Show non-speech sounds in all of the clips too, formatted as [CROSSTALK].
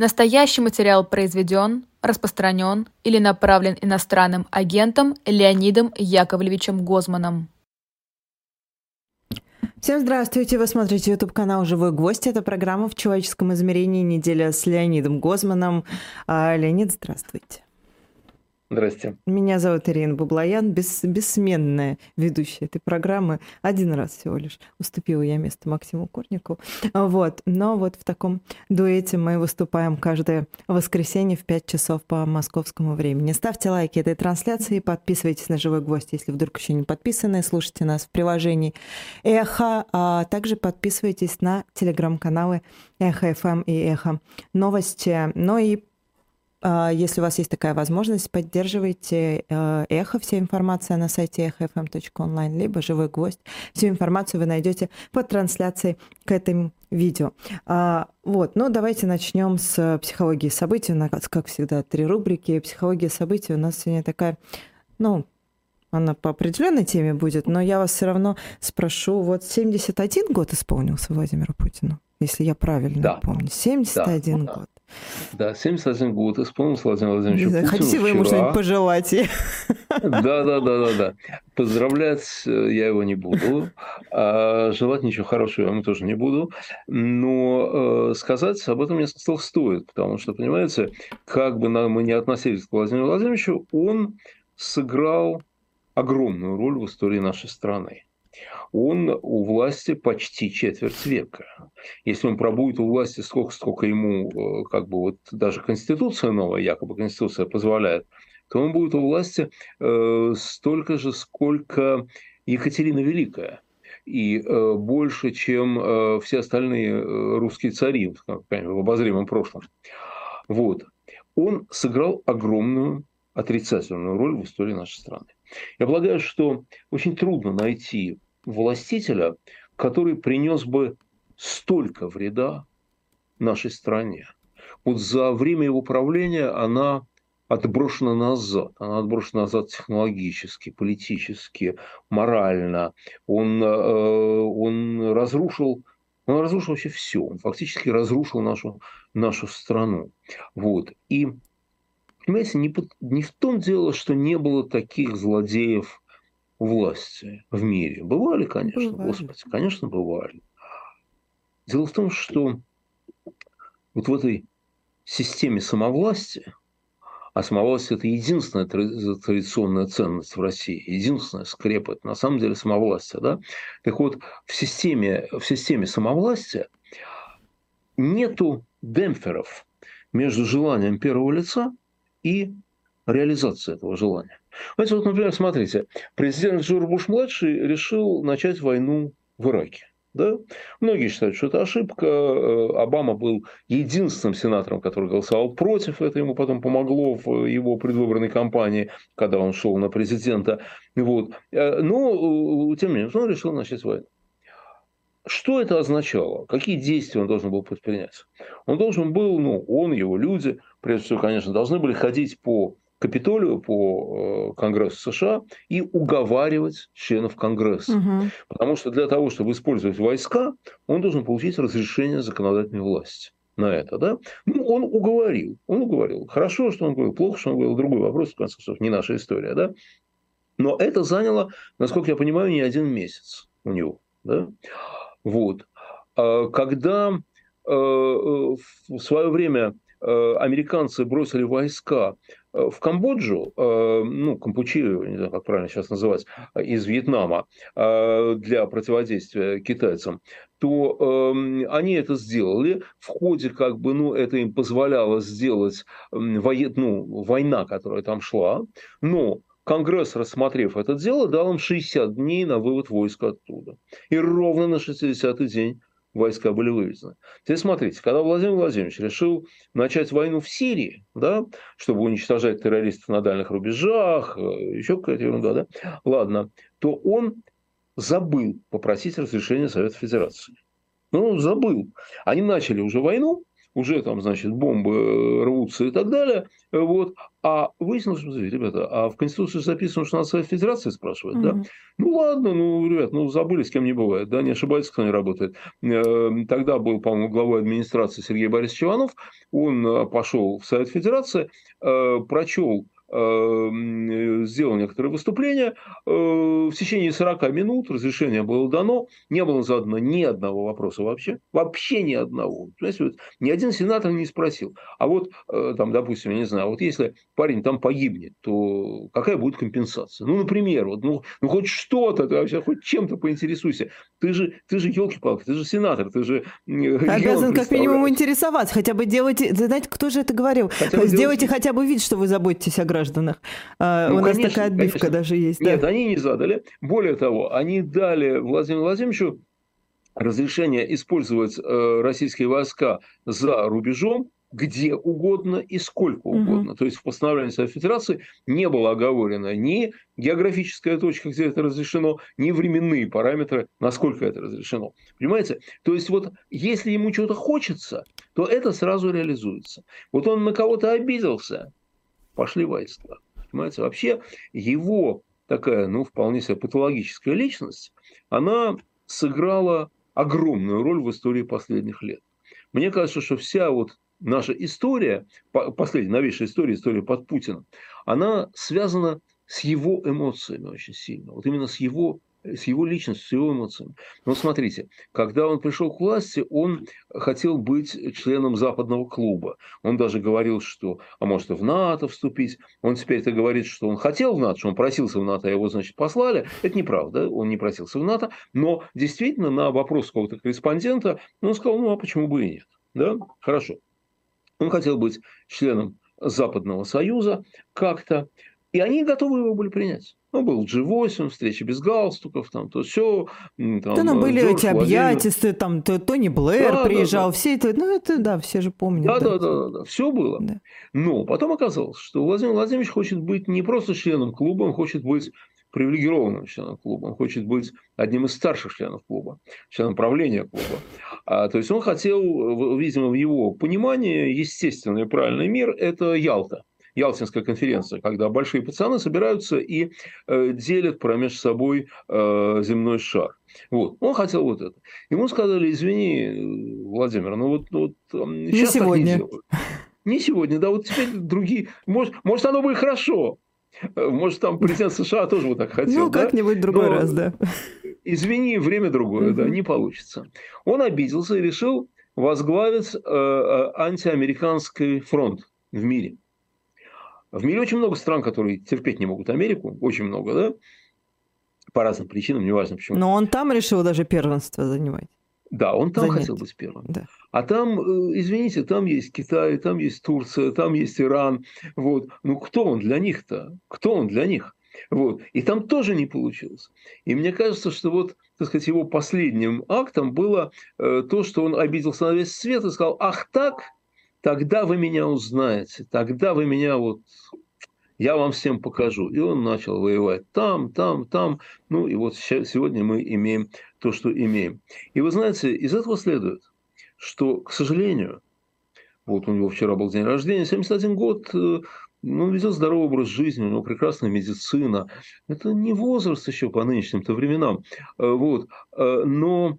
Настоящий материал произведен, распространен или направлен иностранным агентом Леонидом Яковлевичем Гозманом. Всем здравствуйте! Вы смотрите YouTube канал «Живой гвоздь». Это программа «В человеческом измерении. Неделя с Леонидом Гозманом». А, Леонид, здравствуйте. Здрасте. Меня зовут Ирина Баблоян, бес, бессменная ведущая этой программы. Один раз всего лишь уступила я место Максиму Курнику. Вот. Но вот в таком дуэте мы выступаем каждое воскресенье в 5 часов по московскому времени. Ставьте лайки этой трансляции, подписывайтесь на «Живой гвоздь», если вдруг еще не подписаны, слушайте нас в приложении «Эхо», а также подписывайтесь на телеграм-каналы «Эхо ФМ» и «Эхо Новости». Ну и если у вас есть такая возможность, поддерживайте э, Эхо, вся информация на сайте эхофм.онлайн, либо Живой Гвоздь. Всю информацию вы найдете под трансляцией к этому видео. А, вот, ну давайте начнем с психологии событий. У нас, как всегда, три рубрики. Психология событий у нас сегодня такая, ну, она по определенной теме будет, но я вас все равно спрошу. Вот 71 год исполнился Владимиру Путину, если я правильно да. помню. 71 да. год. Да, 71 год исполнился Владимир Владимирович Путину Хотите вы ему что-нибудь пожелать? Да, да, да, да, да. Поздравлять э, я его не буду, а желать ничего хорошего я ему тоже не буду, но э, сказать об этом мне стоит, потому что, понимаете, как бы мы не относились к Владимиру Владимировичу, он сыграл огромную роль в истории нашей страны он у власти почти четверть века. Если он пробудет у власти сколько, сколько ему, э, как бы вот даже Конституция новая, якобы Конституция позволяет, то он будет у власти э, столько же, сколько Екатерина Великая и э, больше, чем э, все остальные э, русские цари в обозримом прошлом. Вот. Он сыграл огромную отрицательную роль в истории нашей страны. Я полагаю, что очень трудно найти властителя, который принес бы столько вреда нашей стране. Вот за время его правления она отброшена назад. Она отброшена назад технологически, политически, морально. Он, э, он разрушил он разрушил вообще все. Он фактически разрушил нашу, нашу страну. Вот. И, понимаете, не, не в том дело, что не было таких злодеев власти в мире. Бывали, конечно, бывали. Господи, конечно, бывали. Дело в том, что вот в этой системе самовластия, а самовластие – это единственная традиционная ценность в России, единственная скрепа – это на самом деле самовластие. Да? Так вот, в системе, в системе самовластия нету демпферов между желанием первого лица и реализацией этого желания. Знаете, вот, например, смотрите, президент Джордж Буш-младший решил начать войну в Ираке. Да? Многие считают, что это ошибка. Э, Обама был единственным сенатором, который голосовал против. Это ему потом помогло в его предвыборной кампании, когда он шел на президента. Вот. Э, но, э, тем не менее, он решил начать войну. Что это означало? Какие действия он должен был предпринять? Он должен был, ну, он, его люди, прежде всего, конечно, должны были ходить по Капитолию по э, Конгрессу США и уговаривать членов Конгресса. Угу. Потому что для того, чтобы использовать войска, он должен получить разрешение законодательной власти на это, да? Ну, он уговорил, он уговорил. Хорошо, что он говорил, плохо, что он говорил, другой вопрос, в конце концов, не наша история, да? Но это заняло, насколько я понимаю, не один месяц у него, да? Вот. А когда э, в свое время Э, американцы бросили войска э, в Камбоджу, э, ну, Кампучию, не знаю, как правильно сейчас называть, из Вьетнама для противодействия китайцам, то они это сделали. В ходе, как бы, ну, это им позволяло сделать воен... ну, война, которая там шла, но Конгресс, рассмотрев это дело, дал им 60 дней на вывод войск оттуда. И ровно на 60-й день войска были вывезены. Теперь смотрите, когда Владимир Владимирович решил начать войну в Сирии, да, чтобы уничтожать террористов на дальних рубежах, э, еще какая-то ерунда, да, ладно, то он забыл попросить разрешения Совета Федерации. Ну, забыл. Они начали уже войну, уже там, значит, бомбы э, рвутся и так далее. Вот. А выяснилось, что, ребята, а в Конституции записано, что нас Федерация спрашивает, mm-hmm. да? Ну ладно, ну, ребят, ну забыли, с кем не бывает, да, не ошибается, кто не работает. Эм, тогда был, по-моему, главой администрации Сергей Борисович Иванов, он э, пошел в Совет Федерации, э, прочел сделал некоторые выступления. Э, в течение 40 минут разрешение было дано, не было задано ни одного вопроса вообще, вообще ни одного. Понимаете, вот ни один сенатор не спросил. А вот, э, там, допустим, я не знаю, вот если парень там погибнет, то какая будет компенсация? Ну, например, вот, ну, ну хоть что-то, ты вообще хоть чем-то поинтересуйся. Ты же, ты же елки-палки, ты же сенатор, ты же... Обязан как минимум интересоваться, хотя бы делайте, знаете, кто же это говорил? Хотя Сделайте делать... хотя бы вид, что вы заботитесь о гражданах гражданах. А, ну, У нас конечно, такая отбивка конечно. даже есть. Нет, да? они не задали. Более того, они дали Владимиру Владимировичу разрешение использовать э, российские войска за рубежом где угодно и сколько угодно. Угу. То есть в постановлении Совета Федерации не было оговорено ни географическая точка, где это разрешено, ни временные параметры, насколько это разрешено. Понимаете? То есть вот если ему чего-то хочется, то это сразу реализуется. Вот он на кого-то обиделся, пошли войска. Понимаете, вообще его такая, ну, вполне себе патологическая личность, она сыграла огромную роль в истории последних лет. Мне кажется, что вся вот наша история, последняя новейшая история, история под Путиным, она связана с его эмоциями очень сильно. Вот именно с его с его личностью, с его эмоциями. Но смотрите, когда он пришел к власти, он хотел быть членом западного клуба. Он даже говорил, что, а может, и в НАТО вступить. Он теперь-то говорит, что он хотел в НАТО, что он просился в НАТО, а его, значит, послали. Это неправда, он не просился в НАТО. Но действительно на вопрос какого-то корреспондента он сказал, ну, а почему бы и нет? Да, хорошо. Он хотел быть членом Западного Союза как-то, и они готовы его были принять. Ну, был G8, встречи без галстуков, там, то все. Там, да, ну, были Джордж эти объятисты, там, Тони Блэр да, приезжал, да, да. все это, ну, это, да, все же помнят. Да, да, да, да, да, все было. Да. Но потом оказалось, что Владимир Владимирович хочет быть не просто членом клуба, он хочет быть привилегированным членом клуба, он хочет быть одним из старших членов клуба, членом правления клуба. А, то есть он хотел, видимо, в его понимании, естественный и правильный мир – это Ялта. Ялтинская конференция, когда большие пацаны собираются и э, делят промеж собой э, земной шар. Вот. Он хотел вот это. Ему сказали, извини, Владимир, ну вот, вот не сейчас сегодня. так не делают. Не сегодня, да, вот теперь другие. Может, может оно бы и хорошо. Может, там президент США тоже вот так хотел. Ну, как-нибудь да? другой Но, раз, да. Извини, время другое, да, не получится. Он обиделся и решил возглавить э, э антиамериканский фронт в мире. В мире очень много стран, которые терпеть не могут Америку, очень много, да, по разным причинам, неважно почему. Но он там решил даже первенство занимать. Да, он там Занять. хотел быть первым. Да. А там, э, извините, там есть Китай, там есть Турция, там есть Иран. Вот. Ну, кто он для них-то? Кто он для них? Вот. И там тоже не получилось. И мне кажется, что вот, так сказать, его последним актом было э, то, что он обиделся на весь свет и сказал, ах так, тогда вы меня узнаете, тогда вы меня вот я вам всем покажу. И он начал воевать там, там, там. Ну и вот сегодня мы имеем то, что имеем. И вы знаете, из этого следует, что, к сожалению, вот у него вчера был день рождения, 71 год, э, ну, он ведет здоровый образ жизни, у него прекрасная медицина. Это не возраст еще по нынешним-то временам. Э, вот. Э, но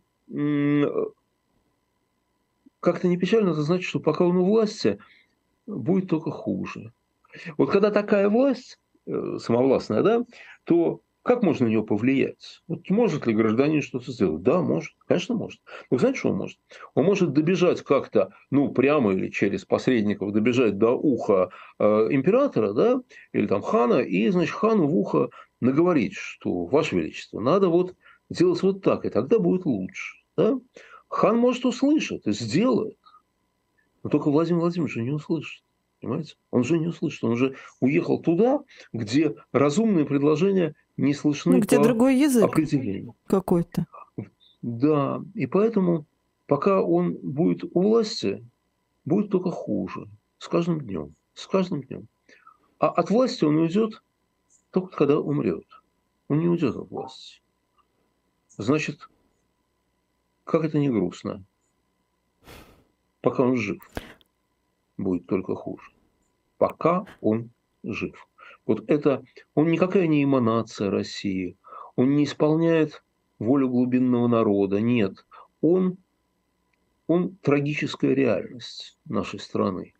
как-то не печально, это значит, что пока он у власти, будет только хуже. Вот когда такая власть, э, самовластная, да, то как можно на нее повлиять? Вот может ли гражданин что-то сделать? Да, может. Конечно, может. Но знаете, что он может? Он может добежать как-то, ну, прямо или через посредников, добежать до уха э, императора, да, или там хана, и, значит, хану в ухо наговорить, что, Ваше Величество, надо вот делать вот так, и тогда будет лучше. Да? Хан может услышать и сделает. Но только Владимир Владимирович не услышит. Понимаете? Он же не услышит. Он уже уехал туда, где разумные предложения не слышны. Ну, где по другой язык определению. какой-то. Да. И поэтому, пока он будет у власти, будет только хуже. С каждым днем. С каждым днем. А от власти он уйдет только когда умрет. Он не уйдет от власти. Значит, как это не грустно. пока он жив, будет только хуже. Пока он жив. Вот это, он никакая не эманация России, он не исполняет волю глубинного народа, нет. Он, он трагическая реальность нашей страны.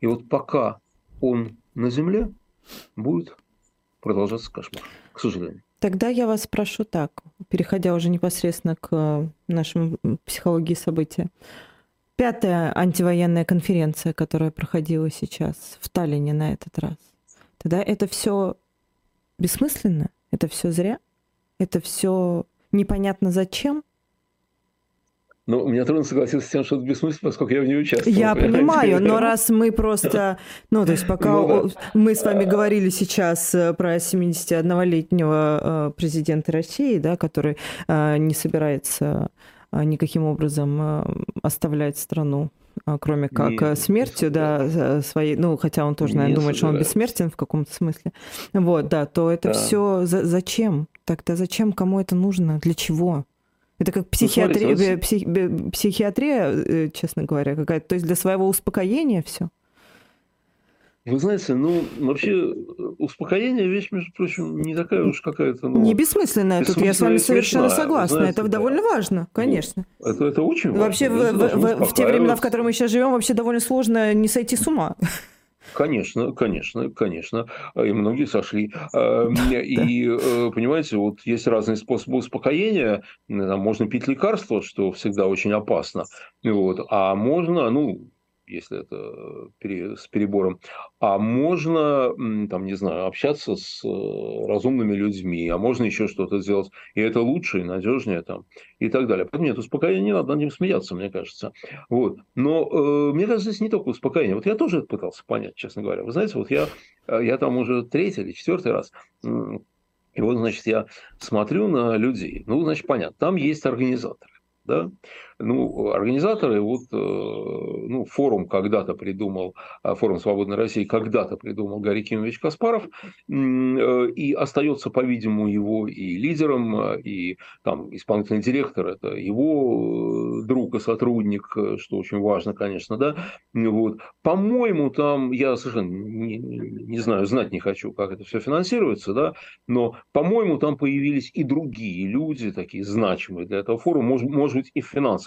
И вот пока он на земле, будет продолжаться кошмар, к сожалению. Тогда я вас спрошу так, переходя уже непосредственно к нашему психологии события. Пятая антивоенная конференция, которая проходила сейчас в Таллине на этот раз. Тогда это все бессмысленно? Это все зря? Это все непонятно зачем? Но мне трудно согласиться с тем, что это бессмысленно, поскольку я в ней участвовал. Я понимаю, но [LAUGHS] раз мы просто... Ну, то есть пока ну, да. мы с вами говорили сейчас э, про 71-летнего э, президента России, да, который э, не собирается никаким образом оставлять страну кроме как Нет, смертью, да, своей, ну, хотя он тоже, наверное, думает, что он бессмертен в каком-то смысле, вот, да, то это да. все за, зачем? Тогда зачем, кому это нужно, для чего? Это как психиатрия, смотрите, псих, психиатрия, э, честно говоря, какая-то. То есть для своего успокоения все. Вы знаете, ну, вообще, успокоение вещь, между прочим, не такая уж какая-то... Ну, не бессмысленная, тут я с вами совершенно смешная, согласна. Знаете, это да. довольно важно, конечно. Ну, это, это очень важно. Вообще, в, в, в те времена, в которые мы сейчас живем, вообще довольно сложно не сойти с ума. Конечно, конечно, конечно. И многие сошли. Эм, и, э, понимаете, вот есть разные способы успокоения. Там можно пить лекарства, что всегда очень опасно. Вот. А можно, ну, если это с перебором. А можно, там, не знаю, общаться с э, разумными людьми, а можно еще что-то сделать. И это лучше и надежнее там, и так далее. Поэтому нет, успокоение не надо, над ним смеяться, мне кажется. Вот. Но э, мне кажется, здесь не только успокоение. Вот я тоже это пытался понять, честно говоря. Вы знаете, вот я, э, я там уже третий или четвертый раз и вот, значит, я смотрю на людей. Ну, значит, понятно, там есть организаторы. Да? Ну, организаторы, вот, э, ну, форум когда-то придумал, а, форум Свободной России когда-то придумал Гарри Кимович Каспаров, э, и остается, по-видимому, его и лидером, э, и там исполнительный директор – это его друг и сотрудник, что очень важно, конечно, да, вот. По-моему, там, я совершенно не, не знаю, знать не хочу, как это все финансируется, да, но, по-моему, там появились и другие люди, такие значимые для этого форума, может, может быть, и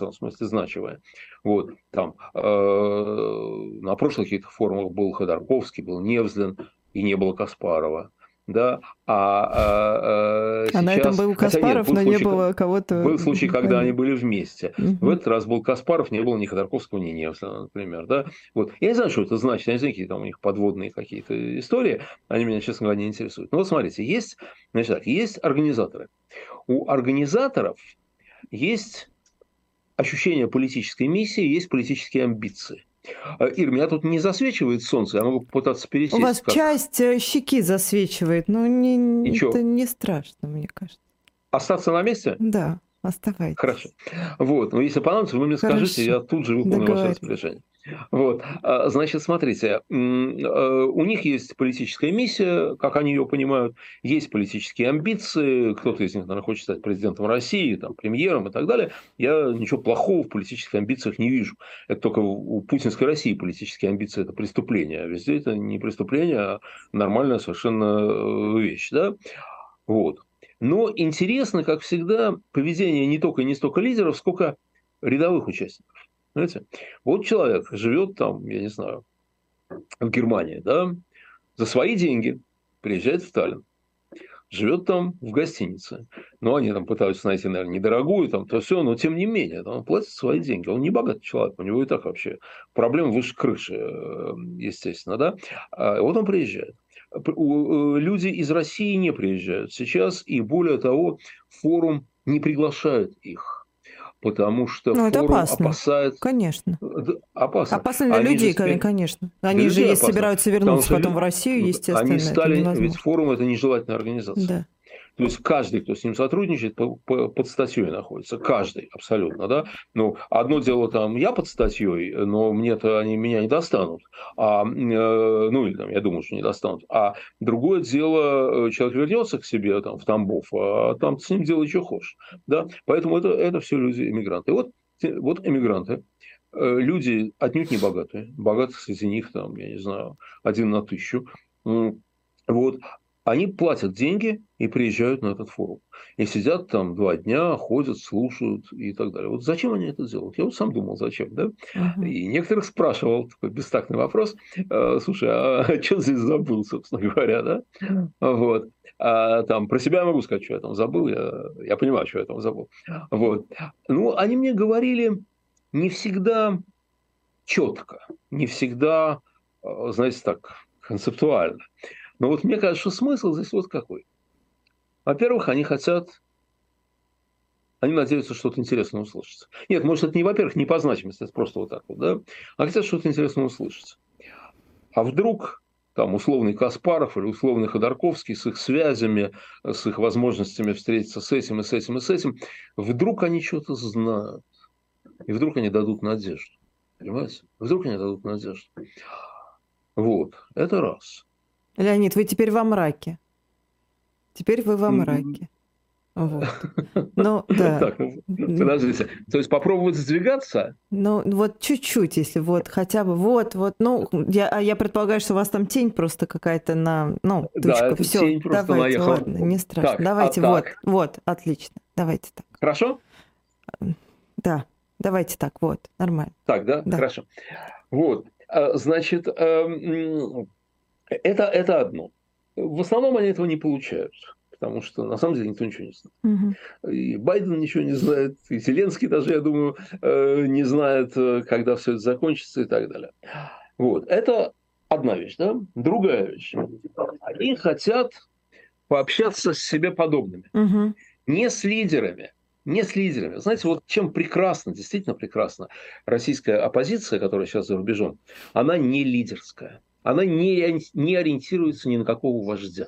финансовом смысле значимое. Вот, там, э, на прошлых каких-то форумах был Ходорковский, был Невзлин, и не было Каспарова. Да, а, а, а, сейчас... а на этом был Каспаров, нет, был но случай, не было кого-то. Был случай, когда они были вместе. Угу. В этот раз был Каспаров, не было ни Ходорковского, ни Невзлина, например. Да? Вот. Я не знаю, что это значит, я не знаю, какие там у них подводные какие-то истории, они меня, честно говоря, не интересуют. Но вот смотрите, есть, значит так, есть организаторы. У организаторов есть ощущение политической миссии, есть политические амбиции. А, Ир, меня тут не засвечивает солнце, я могу попытаться пересесть. У вас как... часть э, щеки засвечивает, но не, это не страшно, мне кажется. Остаться на месте? Да, оставайтесь. Хорошо. Вот, но если понадобится, вы мне Хорошо. скажите, я тут же выполню ваше распоряжение. Вот. А, значит, смотрите, э, у них есть политическая миссия, как они ее понимают, есть политические амбиции, кто-то из них, наверное, хочет стать президентом России, там, премьером и так далее. Я ничего плохого в политических амбициях не вижу. Это только у путинской России политические амбиции – это преступление, а везде это не преступление, а нормальная совершенно э, вещь. Да? Вот. Но интересно, как всегда, поведение не только не столько лидеров, сколько рядовых участников. Знаете, вот человек живет там, я не знаю, в Германии, да, за свои деньги приезжает в Таллин, живет там в гостинице. Ну, они там пытаются найти, наверное, недорогую, там, то все, но тем не менее, он платит свои деньги. Он не богатый человек, у него и так вообще проблем выше крыши, э, естественно, да. А вот он приезжает. Э, люди из России не приезжают сейчас, и более того, форум не приглашает их потому что ну, форум опасно. опасает... Конечно. Опасно. Опасно для Они людей, же, конечно. Они же, если собираются вернуться потом в Россию, естественно, Они стали... Ведь форум – это нежелательная организация. Да. То есть каждый, кто с ним сотрудничает, под статьей находится. Каждый, абсолютно, да. Ну, одно дело там я под статьей, но мне-то они меня не достанут. А, э, ну, или там, я думаю, что не достанут. А другое дело, э, человек вернется к себе там, в Тамбов, а там с ним делай, что хочешь. Да? Поэтому это, это все люди иммигранты. И вот, вот иммигранты э, люди отнюдь не богатые. Богатых среди них, там, я не знаю, один на тысячу. Вот. Они платят деньги и приезжают на этот форум. И сидят там два дня, ходят, слушают и так далее. Вот зачем они это делают? Я вот сам думал, зачем, да? Uh-huh. И некоторых спрашивал, такой бестактный вопрос, «Э, слушай, а [LAUGHS] что здесь забыл, собственно говоря, да? Вот. А там про себя я могу сказать, что я там забыл, я, я понимаю, что я там забыл. Вот. Ну, они мне говорили не всегда четко, не всегда, э, знаете, так, концептуально. Но вот мне кажется, что смысл здесь вот какой. Во-первых, они хотят, они надеются что-то интересное услышать. Нет, может, это не, во-первых, не по значимости, это просто вот так вот, да, а хотят что-то интересное услышать. А вдруг там условный Каспаров или условный Ходорковский с их связями, с их возможностями встретиться с этим и с этим и с этим, вдруг они что-то знают. И вдруг они дадут надежду. Понимаете? Вдруг они дадут надежду. Вот, это раз. Леонид, вы теперь во мраке. Теперь вы во мраке. Вот. [LAUGHS] Ну, да. Так, ну, подождите. То есть попробовать сдвигаться? Ну, вот чуть-чуть, если вот хотя бы вот, вот, ну, я, а я предполагаю, что у вас там тень просто какая-то на, ну, тучка. Да, Все, тень просто давайте, наехала. ладно, не страшно. Так, давайте, а вот, так. вот, отлично. Давайте так. Хорошо? Да, давайте так, вот, нормально. Так, да? да. Хорошо. Вот, а, значит, эм, это, это одно. В основном они этого не получают потому что на самом деле никто ничего не знает. Угу. И Байден ничего не знает, и Зеленский даже, я думаю, э, не знает, э, когда все это закончится и так далее. Вот. Это одна вещь. Да? Другая вещь. Они хотят пообщаться с себе подобными. Угу. Не с лидерами, не с лидерами. Знаете, вот чем прекрасно, действительно прекрасно, российская оппозиция, которая сейчас за рубежом, она не лидерская. Она не, не ориентируется ни на какого вождя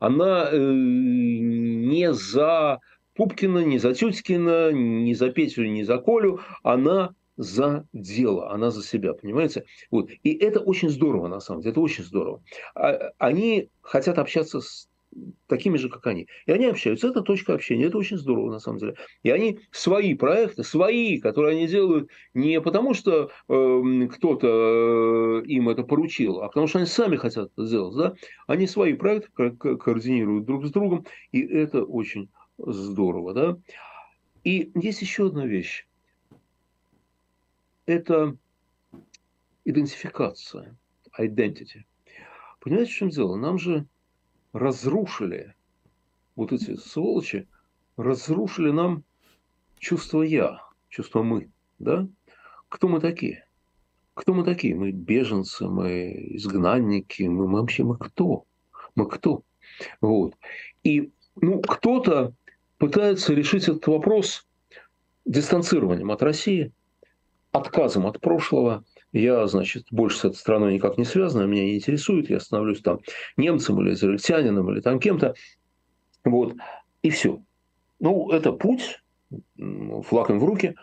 она э, не за Пупкина, не за Тюткина, не за Петю, не за Колю, она за дело, она за себя, понимаете? Вот. И это очень здорово, на самом деле, это очень здорово. А, они хотят общаться с такими же, как они. И они общаются. Это точка общения. Это очень здорово, на самом деле. И они свои проекты, свои, которые они делают не потому, что э, кто-то э, им это поручил, а потому что они сами хотят это сделать. Да? Они свои проекты ко- координируют друг с другом. И это очень здорово. Да? И есть еще одна вещь. Это идентификация, identity. Понимаете, в чем дело? Нам же разрушили, вот эти сволочи, разрушили нам чувство «я», чувство «мы». Да? Кто мы такие? Кто мы такие? Мы беженцы, мы изгнанники, мы, мы вообще мы кто? Мы кто? Вот. И ну, кто-то пытается решить этот вопрос дистанцированием от России, отказом от прошлого, я, значит, больше с этой страной никак не связан, меня не интересует, я становлюсь там немцем или израильтянином или там кем-то. Вот, и все. Ну, это путь, флаг им в руки,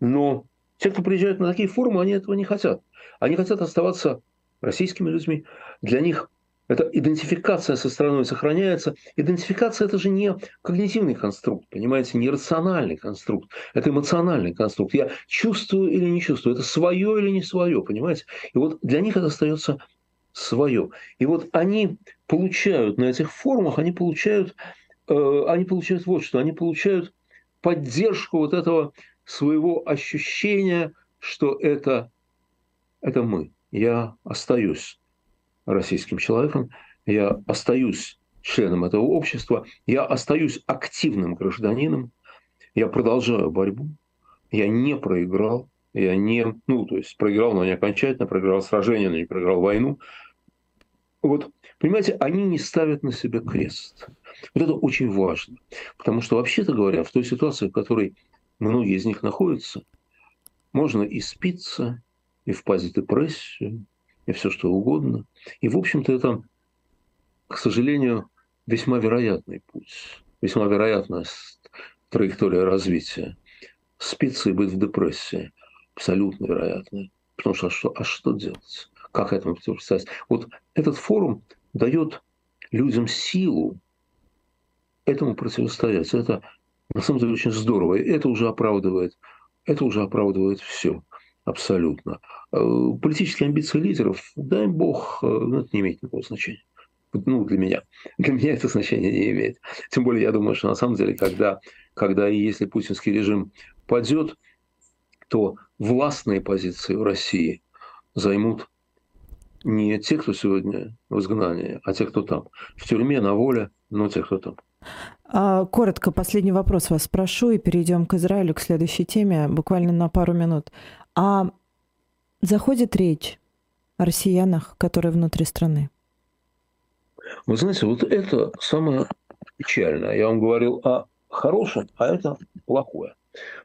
но те, кто приезжают на такие форумы, они этого не хотят. Они хотят оставаться российскими людьми. Для них эта идентификация со страной сохраняется. Идентификация – это же не когнитивный конструкт, понимаете, не рациональный конструкт. Это эмоциональный конструкт. Я чувствую или не чувствую, это свое или не свое, понимаете? И вот для них это остается свое. И вот они получают на этих форумах, они получают, э, они получают вот что, они получают поддержку вот этого своего ощущения, что это, это мы. Я остаюсь российским человеком, я остаюсь членом этого общества, я остаюсь активным гражданином, я продолжаю борьбу, я не проиграл, я не, ну, то есть проиграл, но не окончательно, проиграл сражение, но не проиграл войну. Вот, понимаете, они не ставят на себя крест. Вот это очень важно. Потому что, вообще-то говоря, в той ситуации, в которой многие из них находятся, можно и спиться, и впасть в депрессию, и все что угодно. И, в общем-то, это, к сожалению, весьма вероятный путь, весьма вероятная траектория развития. Спиться быть в депрессии абсолютно вероятно. Потому что а что, а что делать? Как этому противостоять? Вот этот форум дает людям силу этому противостоять. Это на самом деле очень здорово. И это уже оправдывает, это уже оправдывает все. Абсолютно. Э, политические амбиции лидеров, дай бог, э, ну, это не имеет никакого значения. Ну, для меня. [LAUGHS] Для меня это значение не имеет. Тем более, я думаю, что на самом деле, когда, когда и если путинский режим падет, то властные позиции в России займут не те, кто сегодня в изгнании, а те, кто там. В тюрьме, на воле, но те, кто там. А, коротко, последний вопрос вас спрошу, и перейдем к Израилю, к следующей теме, буквально на пару минут. А заходит речь о россиянах, которые внутри страны? Вы знаете, вот это самое печальное. Я вам говорил о хорошем, а это плохое.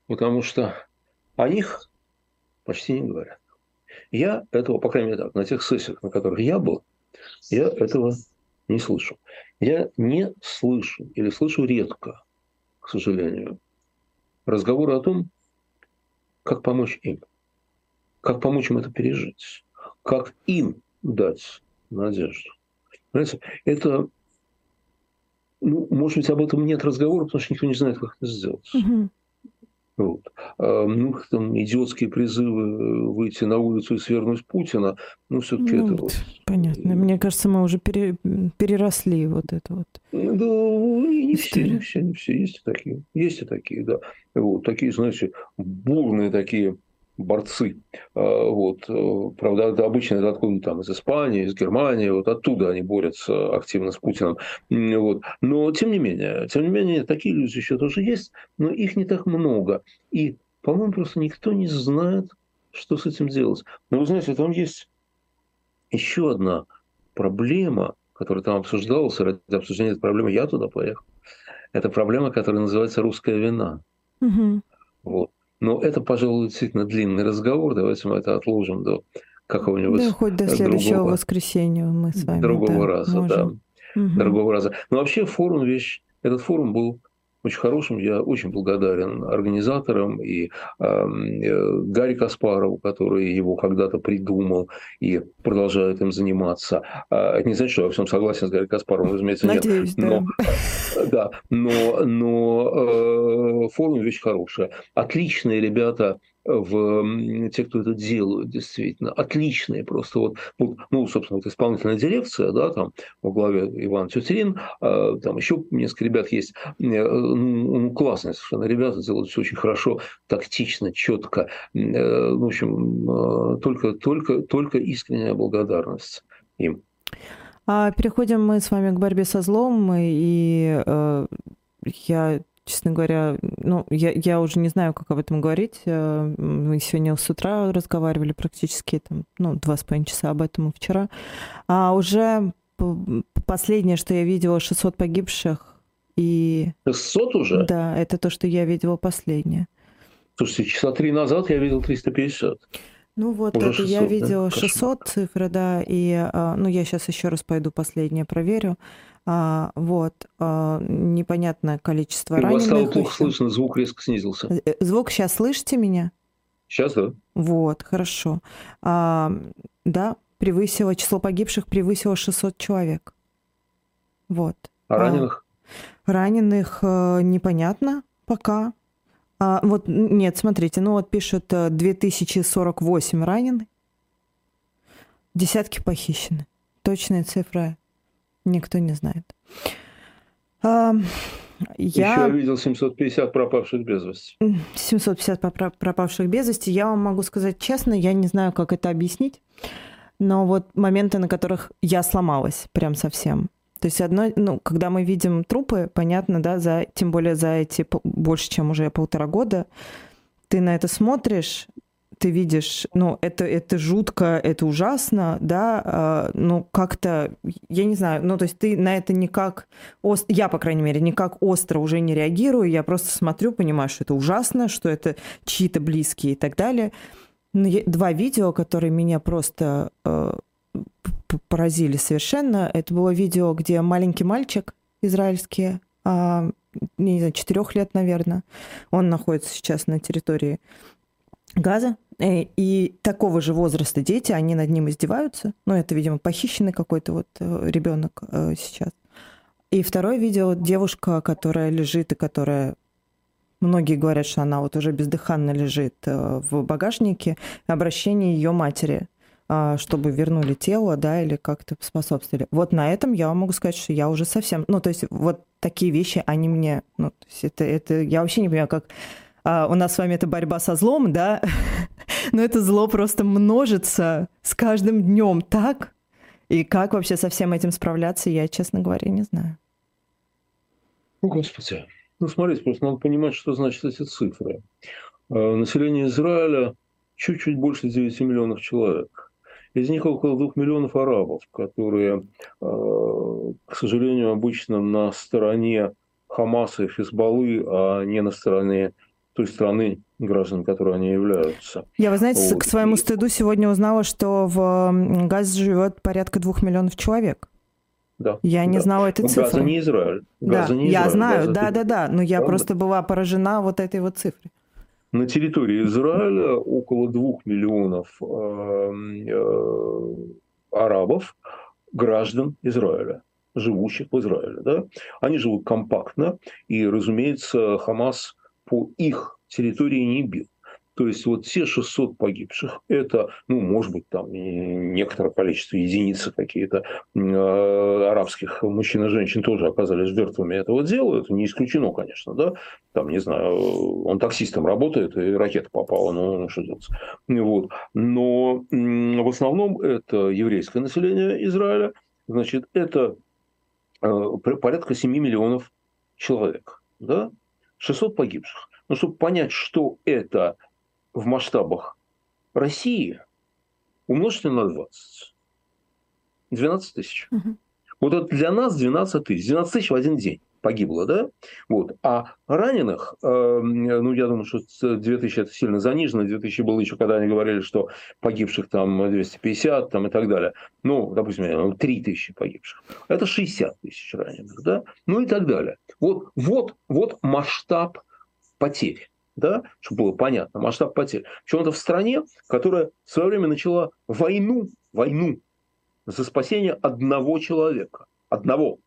Потому что о них почти не говорят. Я этого, по крайней мере, так, на тех сессиях, на которых я был, я этого не слышу. Я не слышу или слышу редко, к сожалению, разговоры о том, как помочь им, как помочь им это пережить, как им дать надежду. Понимаете, это, ну, может быть, об этом нет разговора, потому что никто не знает, как это сделать. Угу. Вот. А, ну, там идиотские призывы э, выйти на улицу и свергнуть Путина, ну, все-таки ну, это вот... Понятно. Мне кажется, мы уже пере, переросли вот это вот. Да, не все, не все, не все. Есть и такие. Есть и такие, да. Вот, такие, знаете, бурные такие борцы. А, вот. Э, правда, это обычно это откуда там из Испании, из Германии, вот оттуда они борются активно с Путиным. Вот. Но тем не менее, тем не менее, такие люди еще тоже есть, но их не так много. И, по-моему, просто никто не знает, что с этим делать. Но вы знаете, там есть еще одна проблема, которая там обсуждалась, ради обсуждения этой проблемы я туда поехал. Это проблема, которая называется русская вина. Угу. Вот. Но это, пожалуй, действительно длинный разговор. Давайте мы это отложим до какого-нибудь Да, хоть до следующего другого, воскресенья мы с вами. Другого да, раза, можем. да. Угу. Другого раза. Но вообще форум вещь, этот форум был очень хорошим. Я очень благодарен организаторам и э, Гарри Каспарову, который его когда-то придумал и продолжает им заниматься. А, это не значит, что я во всем согласен с Гарри Каспаровым, разумеется, Надеюсь, нет. Но, да. но, но э, форум вещь хорошая. Отличные ребята в те, кто это делают, действительно, отличные просто. Вот, ну, собственно, вот исполнительная дирекция, да, там во главе Иван Тютерин, а, там еще несколько ребят есть, э, ну, ну, классные совершенно ребята, делают все очень хорошо, тактично, четко. Э, в общем, а, только, только, только искренняя благодарность им. А переходим мы с вами к борьбе со злом, и э, я честно говоря, ну, я, я уже не знаю, как об этом говорить. Э, мы сегодня с утра разговаривали практически, там, ну, два с половиной часа об этом вчера. А уже последнее, что я видела, 600 погибших. И... 600 уже? Да, это то, что я видела последнее. Слушайте, часа три назад я видел 350. Ну вот, Уже это 600, я видела да? 600 цифры, да, и, а, ну, я сейчас еще раз пойду последнее проверю. А, вот, а, непонятное количество и раненых. У вас стало плохо слышно, звук резко снизился. Э, э, звук сейчас слышите меня? Сейчас, да. Вот, хорошо. А, да, превысило, число погибших превысило 600 человек. Вот. А раненых? А, раненых э, непонятно пока. А, вот, нет, смотрите, ну вот пишут 2048 ранены, десятки похищены. Точная цифра Никто не знает. А, я... Еще видел 750 пропавших без вести. 750 пропавших без вести. Я вам могу сказать честно, я не знаю, как это объяснить. Но вот моменты, на которых я сломалась прям совсем. То есть одно, ну, когда мы видим трупы, понятно, да, за, тем более за эти больше, чем уже полтора года, ты на это смотришь, ты видишь, ну, это, это жутко, это ужасно, да, э, ну, как-то, я не знаю, ну, то есть ты на это никак, ост... я, по крайней мере, никак остро уже не реагирую, я просто смотрю, понимаю, что это ужасно, что это чьи-то близкие и так далее. Но я... Два видео, которые меня просто э, поразили совершенно, это было видео, где маленький мальчик израильский, э, не знаю, четырех лет, наверное, он находится сейчас на территории Газа, Э, и такого же возраста дети, они над ним издеваются. Ну, это, видимо, похищенный какой-то вот э, ребенок э, сейчас. И второе видео девушка, которая лежит и которая многие говорят, что она вот уже бездыханно лежит в багажнике, обращение ее матери чтобы вернули тело, да, или как-то способствовали. Вот на этом я могу сказать, что я уже совсем, ну, то есть вот такие вещи, они мне, ну, то есть это, это я вообще не понимаю, как а, у нас с вами это борьба со злом, да, [LAUGHS] но это зло просто множится с каждым днем так, и как вообще со всем этим справляться, я, честно говоря, не знаю. О, Господи. Ну, смотрите, просто надо понимать, что значат эти цифры. А, население Израиля чуть-чуть больше 9 миллионов человек. Из них около двух миллионов арабов, которые, э, к сожалению, обычно на стороне Хамаса и Хизбаллы, а не на стороне той страны, граждан, которые они являются. Я, вы знаете, вот. к своему стыду сегодня узнала, что в Газе живет порядка двух миллионов человек. Да. Я не да. знала этой цифры. Газа не Израиль. Газа да, не Израиль. я знаю, Газа да, да, да, но я Правда? просто была поражена вот этой вот цифрой на территории Израиля около двух миллионов э, э, арабов, граждан Израиля, живущих в Израиле. Да? Они живут компактно, и, разумеется, Хамас по их территории не бил. То есть вот все 600 погибших, это, ну, может быть, там некоторое количество единиц какие-то э, арабских мужчин и женщин тоже оказались жертвами этого дела. Это не исключено, конечно, да. Там, не знаю, он таксистом работает, и ракета попала, ну, ну что делать. Вот. Но в основном это еврейское население Израиля. Значит, это э, порядка 7 миллионов человек. Да? 600 погибших. Но чтобы понять, что это в масштабах России умножьте на 20. 12 тысяч. Угу. Вот это для нас 12 тысяч. 12 тысяч в один день погибло, да? Вот. А раненых, э, ну, я думаю, что 2000 это сильно занижено, 2000 было еще, когда они говорили, что погибших там 250 там, и так далее. Ну, допустим, ну, 3000 погибших. Это 60 тысяч раненых, да? Ну и так далее. Вот, вот, вот масштаб потерь да, чтобы было понятно, масштаб потерь. Причем это в стране, которая в свое время начала войну, войну за спасение одного человека. Одного.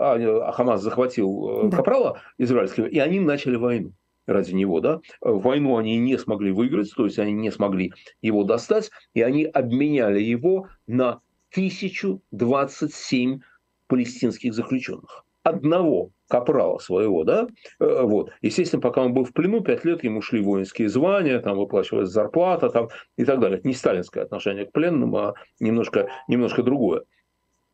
А, а Хамас захватил э, да. Капрала израильского, и они начали войну ради него, да. Войну они не смогли выиграть, то есть они не смогли его достать, и они обменяли его на 1027 палестинских заключенных. Одного капрала своего, да, э, вот. Естественно, пока он был в плену, пять лет ему шли воинские звания, там выплачивалась зарплата, там и так далее. Это не сталинское отношение к пленным, а немножко, немножко другое.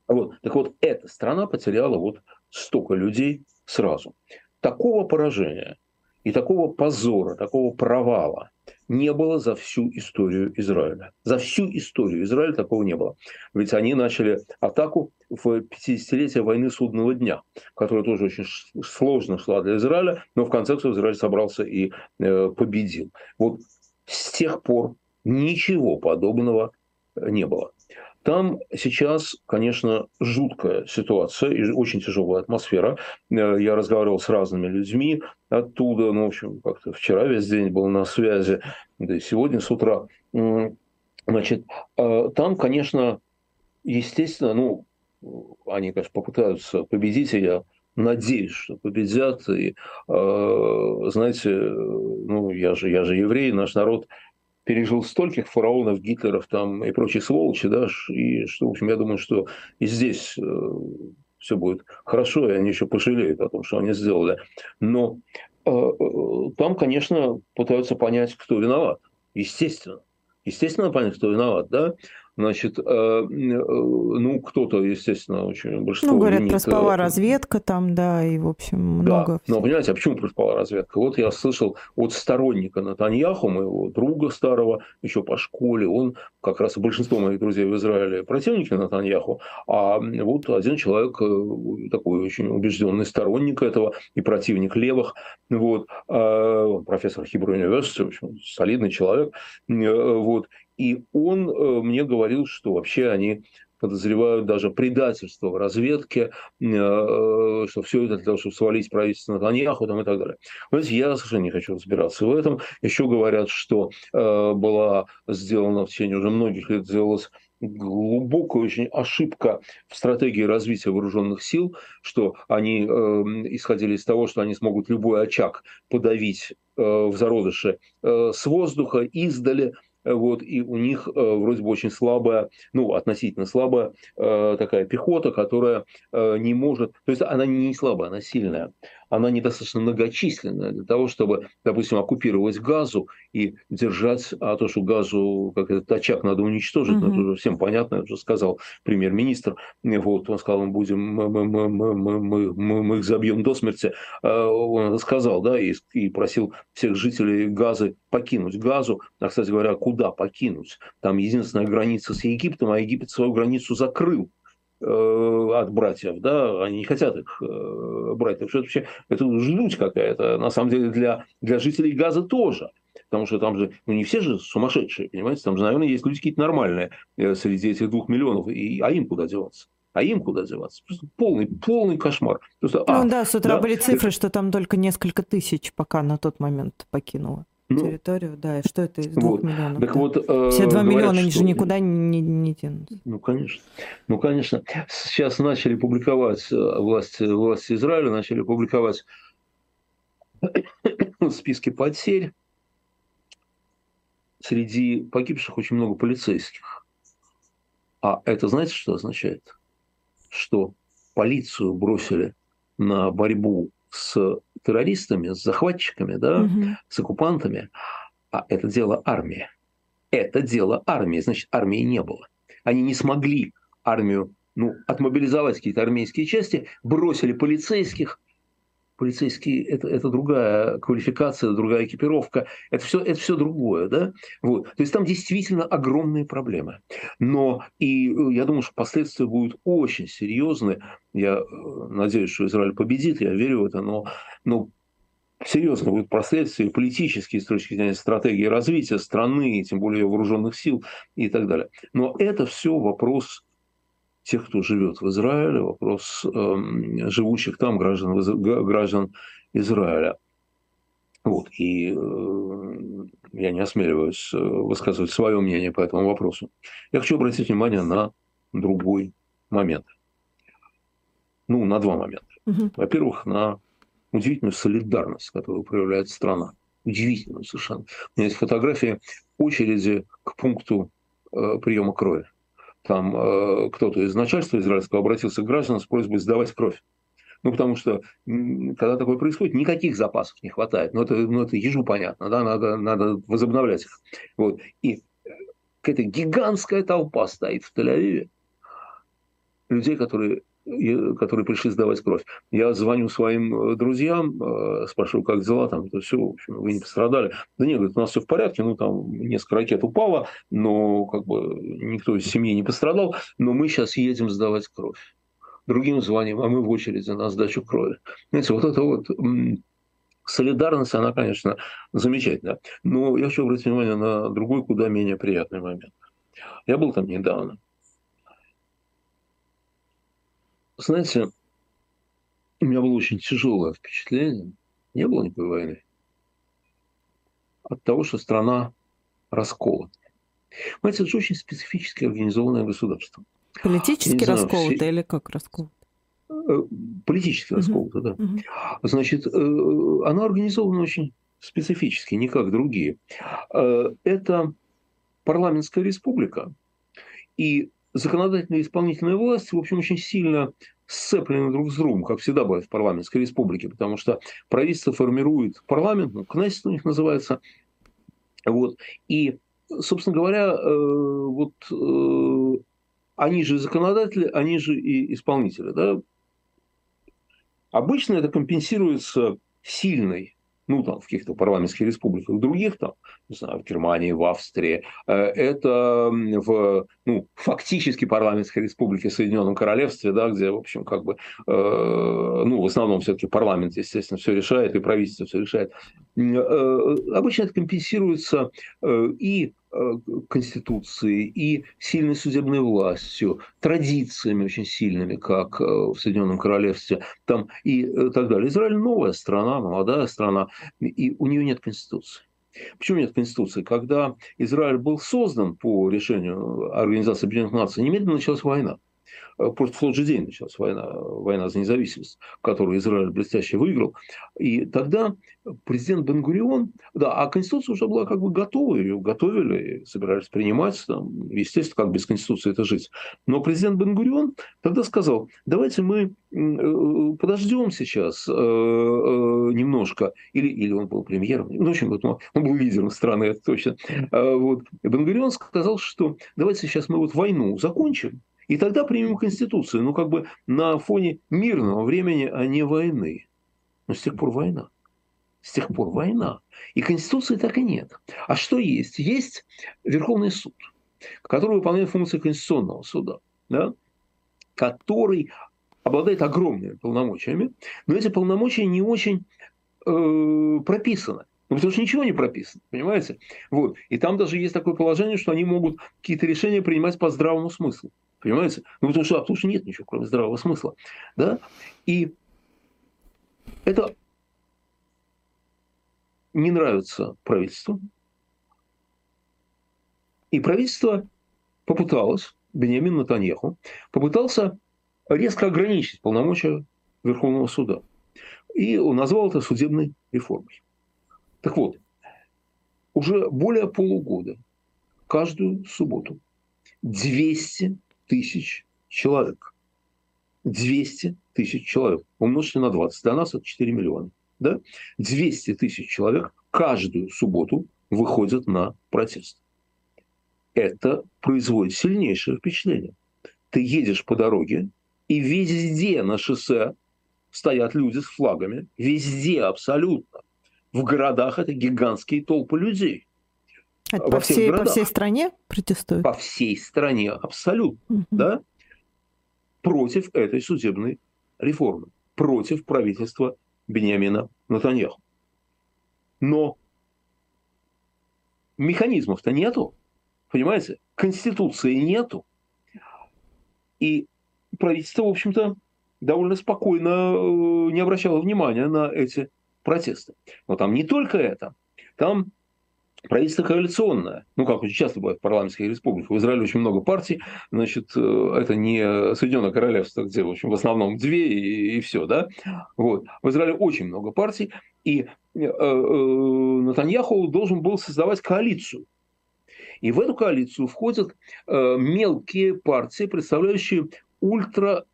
Вот. Так вот, эта страна потеряла вот столько людей сразу. Такого поражения и такого позора, такого провала не было за всю историю Израиля. За всю историю Израиля такого не было. Ведь они начали атаку в 50-летие войны Судного дня, которая тоже очень сложно шла для Израиля, но в конце концов Израиль собрался и э, победил. Вот с тех пор ничего подобного не было. Там сейчас, конечно, жуткая ситуация и очень тяжелая атмосфера. Э, я разговаривал с разными людьми оттуда. Ну, в общем, как-то вчера весь день был на связи, да и сегодня с утра. Значит, э, там, конечно, естественно, ну, они, конечно, попытаются победить, и я надеюсь, что победят. И, э, знаете, ну, я же, я же еврей, наш народ пережил стольких фараонов, Гитлеров там и прочие сволочи, да, и что, в общем, я думаю, что и здесь э, все будет хорошо, и они еще пожалеют о том, что они сделали. Но э, э, там, конечно, пытаются понять, кто виноват. Естественно. Естественно, понять, кто виноват, да. Значит, э, э, ну, кто-то, естественно, очень большинство... Ну, говорят, винит, проспала э, разведка там, да, и, в общем, много... Да, но, понимаете, а почему проспала разведка? Вот я слышал от сторонника Натаньяху, моего друга старого, еще по школе, он, как раз большинство моих друзей в Израиле противники Натаньяху, а вот один человек, такой очень убежденный сторонник этого и противник левых, вот, профессор Хибру Университета, в общем, солидный человек, вот, и он э, мне говорил, что вообще они подозревают даже предательство в разведке, э, э, что все это для того, чтобы свалить правительство Натаньяху там, и так далее. Знаете, я совершенно не хочу разбираться в этом. Еще говорят, что была сделана в течение уже многих лет сделалась глубокая очень ошибка в стратегии развития вооруженных сил, что они э, исходили из того, что они смогут любой очаг подавить э, в зародыше э, с воздуха, издали, вот, и у них э, вроде бы очень слабая, ну, относительно слабая э, такая пехота, которая э, не может, то есть она не слабая, она сильная, она недостаточно многочисленная для того, чтобы, допустим, оккупировать газу и держать, а то, что газу, как этот очаг надо уничтожить, mm-hmm. это уже всем понятно, уже сказал премьер-министр, вот, он сказал, мы будем, мы, мы, мы, мы, мы, мы, мы их забьем до смерти, он это сказал, да, и, и просил всех жителей Газы покинуть Газу, а, кстати говоря, куда покинуть? Там единственная граница с Египтом, а Египет свою границу закрыл от братьев, да, они не хотят их э, брать. Так что это вообще это ждуть какая-то, на самом деле, для, для жителей Газа тоже. Потому что там же, ну не все же сумасшедшие, понимаете, там же, наверное, есть люди какие-то нормальные э, среди этих двух миллионов, и, а им куда деваться? А им куда деваться? Просто полный, полный кошмар. Просто, ну а, да, с утра да, были цифры, что там только несколько тысяч пока на тот момент покинуло ну, территорию, да, и что это из двух вот. миллионов? Так да? вот, э, Все два миллиона что... же никуда не, не тянутся. Ну, конечно. Ну, конечно. Сейчас начали публиковать, э, власти, власти Израиля начали публиковать [COUGHS] списки потерь. Среди погибших очень много полицейских. А это знаете, что означает? Что полицию бросили на борьбу с террористами, с захватчиками, да, угу. с оккупантами, а это дело армии. Это дело армии, значит, армии не было. Они не смогли армию ну, отмобилизовать какие-то армейские части, бросили полицейских, полицейские это, это другая квалификация, другая экипировка, это все, это все другое, да? Вот. То есть там действительно огромные проблемы. Но и э, я думаю, что последствия будут очень серьезны. Я э, надеюсь, что Израиль победит, я верю в это, но, но серьезно будут последствия политические с точки зрения стратегии развития страны, тем более вооруженных сил и так далее. Но это все вопрос тех, кто живет в Израиле, вопрос э, живущих там граждан, граждан Израиля. Вот. И э, я не осмеливаюсь э, высказывать свое мнение по этому вопросу. Я хочу обратить внимание на другой момент. Ну, на два момента. Угу. Во-первых, на удивительную солидарность, которую проявляет страна. Удивительную совершенно. У меня есть фотографии очереди к пункту э, приема крови там э, кто-то из начальства израильского обратился к гражданам с просьбой сдавать кровь. Ну, потому что, когда такое происходит, никаких запасов не хватает. Ну, это, ну, это ежу понятно, да, надо, надо возобновлять их. Вот. И какая-то гигантская толпа стоит в Тель-Авиве людей, которые которые пришли сдавать кровь. Я звоню своим э, друзьям, э, спрашиваю, как дела там, это все, в общем, вы не пострадали. Да нет, говорит, у нас все в порядке, ну там несколько ракет упало, но как бы никто из семьи не пострадал, но мы сейчас едем сдавать кровь. Другим звоним, а мы в очереди на сдачу крови. Знаете, вот это вот солидарность, она, конечно, замечательная. Но я хочу обратить внимание на другой, куда менее приятный момент. Я был там недавно. Знаете, у меня было очень тяжелое впечатление, не было никакой войны, от того, что страна расколота. Понимаете, это же очень специфически организованное государство. Политически расколото все... или как расколото? Э, политически uh-huh. расколото, да. Uh-huh. Значит, э, оно организовано очень специфически, не как другие. Э, это парламентская республика, и законодательная и исполнительная власть, в общем, очень сильно сцеплены друг с другом, как всегда бывает в парламентской республике, потому что правительство формирует парламент, ну, Кнессет у них называется, вот, и, собственно говоря, э, вот э, они же законодатели, они же и исполнители, да. Обычно это компенсируется сильной ну, там, в каких-то парламентских республиках, других, там, не знаю, в Германии, в Австрии, э, это в, ну, фактически парламентской республике Соединенном Королевстве, да, где, в общем, как бы, э, ну, в основном все-таки парламент, естественно, все решает, и правительство все решает. Э, обычно это компенсируется и Э, конституцией и сильной судебной властью, традициями очень сильными, как э, в Соединенном Королевстве, там и э, так далее. Израиль новая страна, молодая страна, и у нее нет конституции. Почему нет Конституции? Когда Израиль был создан по решению Организации Объединенных Наций, немедленно началась война. Э, просто в тот же день началась война, война за независимость, которую Израиль блестяще выиграл. И тогда президент Бенгурион, да, а Конституция уже была как бы готова, ее готовили, собирались принимать, там, естественно, как без Конституции это жить. Но президент Бенгурион тогда сказал, давайте мы э, подождем сейчас э, немножко, или, или он был премьером, ну, в общем, он был лидером страны, это точно. Вот. Бенгурион сказал, что давайте сейчас мы вот войну закончим, и тогда примем Конституцию, ну, как бы на фоне мирного времени, а не войны. Но с тех пор война. С тех пор война. И Конституции так и нет. А что есть? Есть Верховный суд, который выполняет функции Конституционного суда, да? который обладает огромными полномочиями, но эти полномочия не очень э, прописаны. Ну, потому что ничего не прописано, понимаете? Вот. И там даже есть такое положение, что они могут какие-то решения принимать по здравому смыслу. Понимаете? Ну, потому что, а, потому что нет ничего, кроме здравого смысла. Да? И это не нравится правительству. И правительство попыталось, Бениамин Натаньяху, попытался резко ограничить полномочия Верховного суда. И он назвал это судебной реформой. Так вот, уже более полугода, каждую субботу, 200 тысяч человек. 200 тысяч человек. Умножьте на 20. До нас это 4 миллиона. Да? 200 тысяч человек каждую субботу выходят на протест. Это производит сильнейшее впечатление. Ты едешь по дороге, и везде на шоссе стоят люди с флагами. Везде абсолютно. В городах это гигантские толпы людей. Это во по, всей, городах. по всей стране протестуют? По всей стране, абсолютно. Угу. Да? Против этой судебной реформы. Против правительства Бениамина Натаньяху. Но механизмов-то нету. Понимаете? Конституции нету. И правительство, в общем-то, довольно спокойно э, не обращало внимания на эти протесты. Но там не только это. Там правительство коалиционное. Ну, как очень часто бывает в парламентских республиках. В Израиле очень много партий. Значит, э, это не Соединенное Королевство, где, в общем, в основном две и, и все, да. Вот. В Израиле очень много партий. И э, э, Натаньяху должен был создавать коалицию. И в эту коалицию входят э, мелкие партии, представляющие ультра,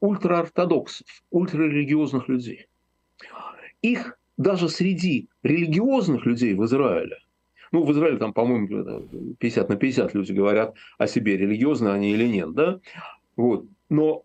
ультраортодоксов, ультрарелигиозных людей. Их даже среди религиозных людей в Израиле ну, в Израиле там, по-моему, 50 на 50 люди говорят о себе, религиозны они или нет, да? Вот. Но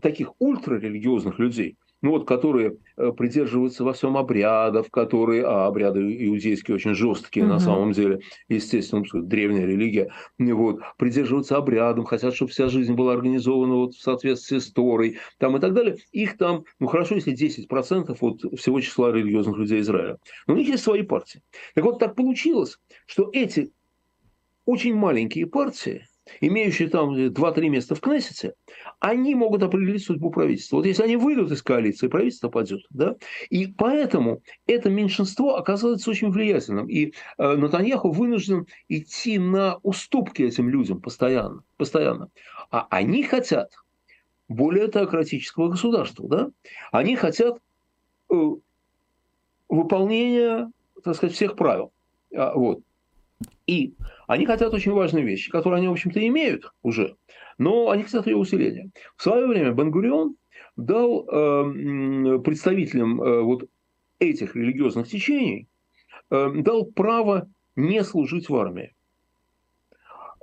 таких ультрарелигиозных людей ну вот, которые э, придерживаются во всем обрядов, которые, а обряды иудейские очень жесткие угу. на самом деле, естественно, древняя религия, вот, придерживаются обрядам, хотят, чтобы вся жизнь была организована вот в соответствии с Торой, там и так далее. Их там, ну хорошо, если 10% от всего числа религиозных людей Израиля. Но у них есть свои партии. Так вот, так получилось, что эти очень маленькие партии – имеющие там 2-3 места в Кнессете, они могут определить судьбу правительства. Вот если они выйдут из коалиции, правительство падет. Да? И поэтому это меньшинство оказывается очень влиятельным. И э, Натаньяху вынужден идти на уступки этим людям постоянно. постоянно. А они хотят более теократического государства. Да? Они хотят э, выполнения так сказать, всех правил. А, вот. И они хотят очень важные вещи, которые они, в общем-то, имеют уже, но они хотят ее усиления. В свое время Бенгурион дал э, представителям э, вот этих религиозных течений э, дал право не служить в армии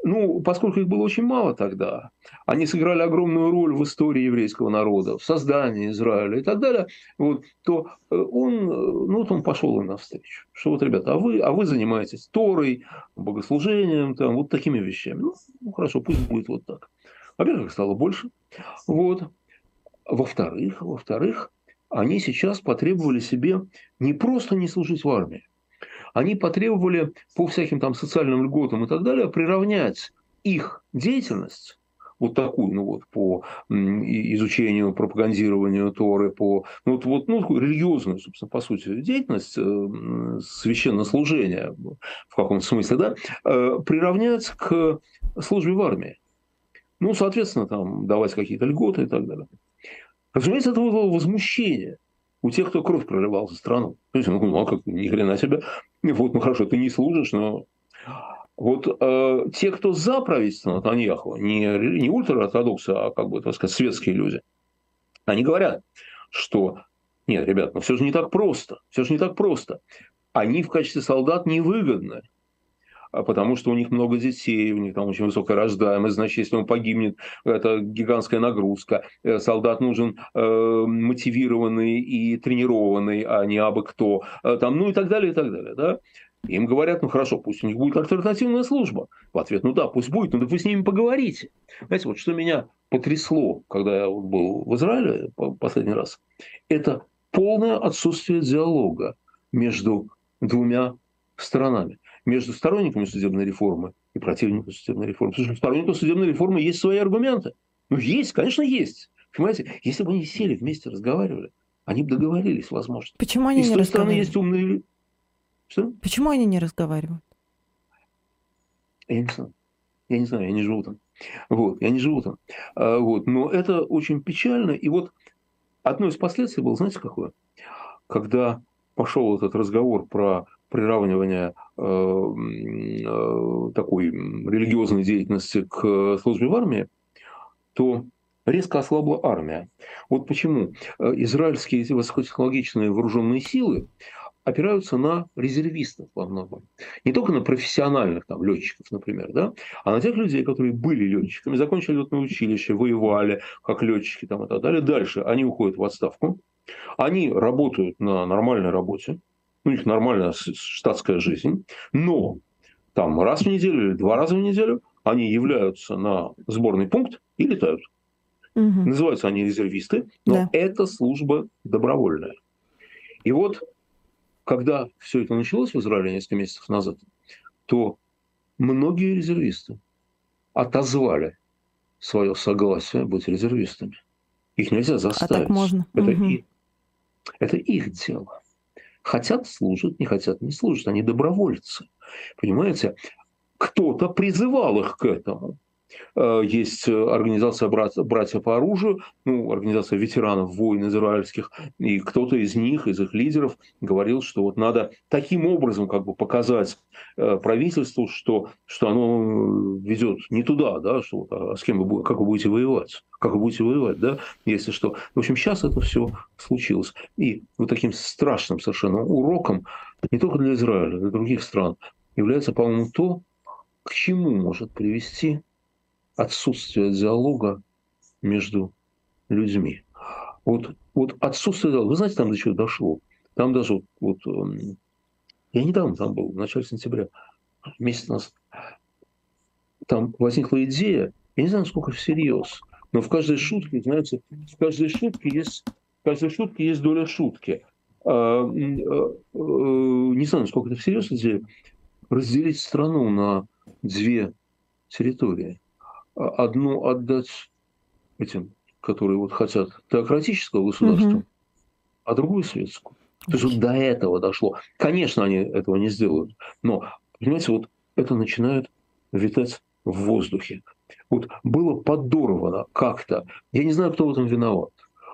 ну, поскольку их было очень мало тогда, они сыграли огромную роль в истории еврейского народа, в создании Израиля и так далее, вот, то э, он, э, ну, вот он пошел им навстречу. Что вот, ребята, а вы, а вы занимаетесь Торой, богослужением, там, вот такими вещами. Ну, ну хорошо, пусть будет вот так. Во-первых, стало больше. Вот. Во-вторых, во-вторых, они сейчас потребовали себе не просто не служить в армии, они потребовали по всяким там социальным льготам и так далее приравнять их деятельность вот такую, ну вот по изучению, пропагандированию Торы, по ну, вот, вот ну, религиозную, собственно, по сути, деятельность, э, священнослужение в каком-то смысле, да, э, приравняется к службе в армии. Ну, соответственно, там давать какие-то льготы и так далее. Разумеется, это вызвало возмущение у тех, кто кровь проливал за страну. То есть, ну, ну а как, ни хрена себе. Вот, ну хорошо, ты не служишь, но вот э, те, кто за правительство Натаньяху, не, не ультраортодоксы, а как бы, так сказать, светские люди, они говорят, что нет, ребят, ну все же не так просто, все же не так просто. Они в качестве солдат невыгодны, потому что у них много детей, у них там очень высокая рождаемость, значит, если он погибнет, это гигантская нагрузка. Э, солдат нужен э, мотивированный и тренированный, а не абы кто. Э, там, ну и так далее, и так далее. Да? Им говорят, ну хорошо, пусть у них будет альтернативная служба. В ответ, ну да, пусть будет, но ну, вы с ними поговорите. Знаете, вот что меня потрясло, когда я был в Израиле последний раз, это полное отсутствие диалога между двумя сторонами. Между сторонниками судебной реформы и противниками судебной реформы. Потому что сторонникам судебной реформы есть свои аргументы. Ну, есть, конечно, есть. Понимаете, если бы они сели вместе, разговаривали, они бы договорились, возможно. Почему они и не с той стороны есть умные что? Почему они не разговаривают? Я не знаю. Я не знаю, я не живу там. Вот, я не живу там. А, вот, но это очень печально. И вот одно из последствий было, знаете, какое? Когда пошел этот разговор про приравнивание э, э, такой религиозной деятельности к службе в армии, то резко ослабла армия. Вот почему э, израильские высокотехнологичные вооруженные силы опираются на резервистов во многом. Не только на профессиональных там, летчиков, например, да, а на тех людей, которые были летчиками, закончили летное училище, воевали как летчики там, и так далее. Дальше они уходят в отставку, они работают на нормальной работе, у них нормальная штатская жизнь, но там раз в неделю или два раза в неделю они являются на сборный пункт и летают. Угу. Называются они резервисты, но да. это служба добровольная. И вот когда все это началось в Израиле несколько месяцев назад, то многие резервисты отозвали свое согласие быть резервистами. Их нельзя заставить. А так можно. Это, угу. их, это их дело. Хотят служат, не хотят не служат. Они добровольцы. Понимаете? Кто-то призывал их к этому. Э, есть э, организация «Братья по оружию», ну, организация ветеранов войн израильских, и кто-то из них, из их лидеров, говорил, что вот надо таким образом как бы показать э, правительству, что, что оно ведет не туда, да, что вот, а с кем вы, как вы будете воевать, как вы будете воевать, да, если что. В общем, сейчас это все случилось. И вот таким страшным совершенно уроком не только для Израиля, для других стран является, по-моему, то, к чему может привести отсутствие диалога между людьми. Вот, вот отсутствие диалога. Вы знаете, там до чего дошло? Там даже вот, вот эм, я недавно там был, в начале сентября, месяц назад. Там возникла идея, я не знаю, насколько всерьез, но в каждой шутке, знаете, в каждой шутке есть, в каждой шутке есть доля шутки. А, а, а, не знаю, насколько это всерьез идея, разделить страну на две территории одну отдать этим, которые вот хотят теократического государства, угу. а другую светскую. То есть вот до этого дошло. Конечно, они этого не сделают, но, понимаете, вот это начинает витать в воздухе. Вот было подорвано как-то. Я не знаю, кто в этом виноват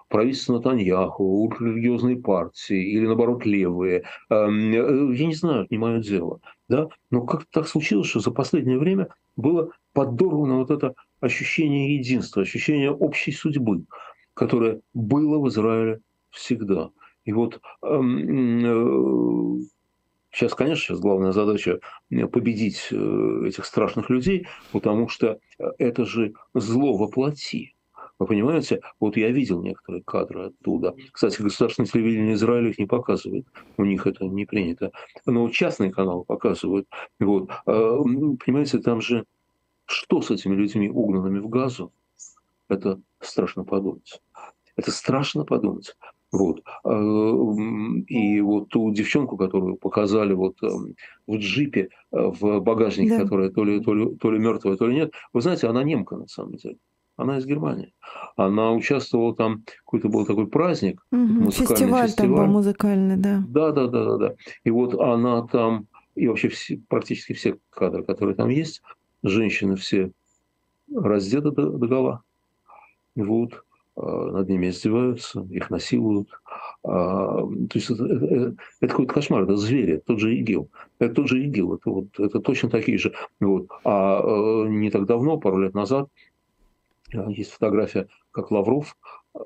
правительство Натаньяху, ультрарелигиозные партии или, наоборот, левые. Эм, э, я не знаю, не мое дело. Да? Но как так случилось, что за последнее время было подорвано вот это ощущение единства, ощущение общей судьбы, которое было в Израиле всегда. И вот эм, э, сейчас, конечно, сейчас главная задача победить э, этих страшных людей, потому что это же зло воплоти. Вы понимаете, вот я видел некоторые кадры оттуда. Кстати, государственное телевидение Израиля их не показывает. У них это не принято. Но частные каналы показывают. Вот. Понимаете, там же что с этими людьми, угнанными в газу? Это страшно подумать. Это страшно подумать. Вот. А, и вот ту девчонку, которую показали вот эм, в джипе, э, в багажнике, да. которая то ли, то, ли, то ли мертвая, то ли нет, вы знаете, она немка на самом деле. Она из Германии. Она участвовала там, какой-то был такой праздник. Угу, фестиваль, фестиваль там был музыкальный, да. Да, да, да, да, да. И вот она там, и вообще все, практически все кадры, которые там есть, женщины все раздеты до, до гола. Вот. А, над ними издеваются, их насилуют. А, то есть это, это, это какой-то кошмар, это звери, тот же ИГИЛ. Это тот же ИГИЛ, это, вот, это точно такие же. Вот. А э, не так давно, пару лет назад, есть фотография, как Лавров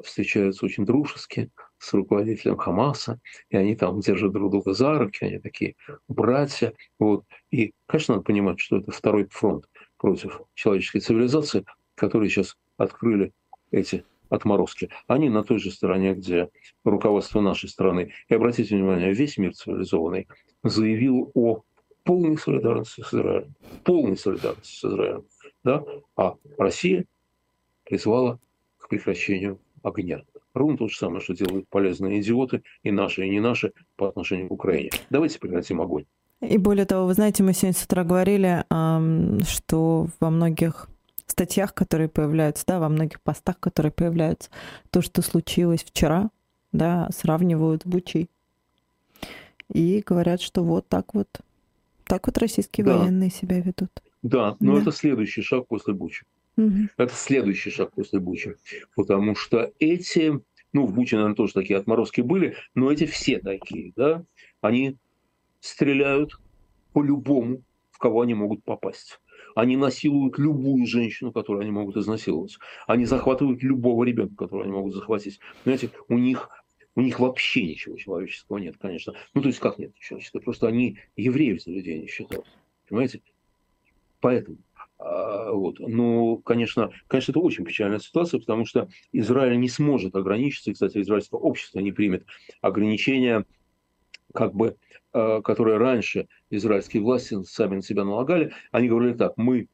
встречается очень дружески с руководителем Хамаса, и они там держат друг друга за руки, они такие братья. Вот. И, конечно, надо понимать, что это второй фронт против человеческой цивилизации, который сейчас открыли эти отморозки. Они на той же стороне, где руководство нашей страны. И обратите внимание, весь мир цивилизованный заявил о полной солидарности с Израилем. Полной солидарности с Израилем. Да? А Россия призвала к прекращению огня. Ровно то же самое, что делают полезные идиоты, и наши, и не наши, по отношению к Украине. Давайте прекратим огонь. И более того, вы знаете, мы сегодня с утра говорили, что во многих статьях, которые появляются, да, во многих постах, которые появляются, то, что случилось вчера, да, сравнивают с Бучей. И говорят, что вот так вот, так вот российские да. военные себя ведут. Да, но да. это следующий шаг после Бучи. Угу. Это следующий шаг после Бучи. Потому что эти, ну, в Буче, наверное, тоже такие отморозки были, но эти все такие, да, они стреляют по любому, в кого они могут попасть. Они насилуют любую женщину, которую они могут изнасиловать. Они захватывают любого ребенка, которого они могут захватить. Знаете, у них у них вообще ничего человеческого нет, конечно. Ну, то есть, как нет человеческого? Просто они евреев за людей не считают. Понимаете? Поэтому. А, вот. Ну, конечно, конечно, это очень печальная ситуация, потому что Израиль не сможет ограничиться, и, кстати, израильское общество не примет ограничения как бы, э, которые раньше израильские власти сами на себя налагали, они говорили так, мы,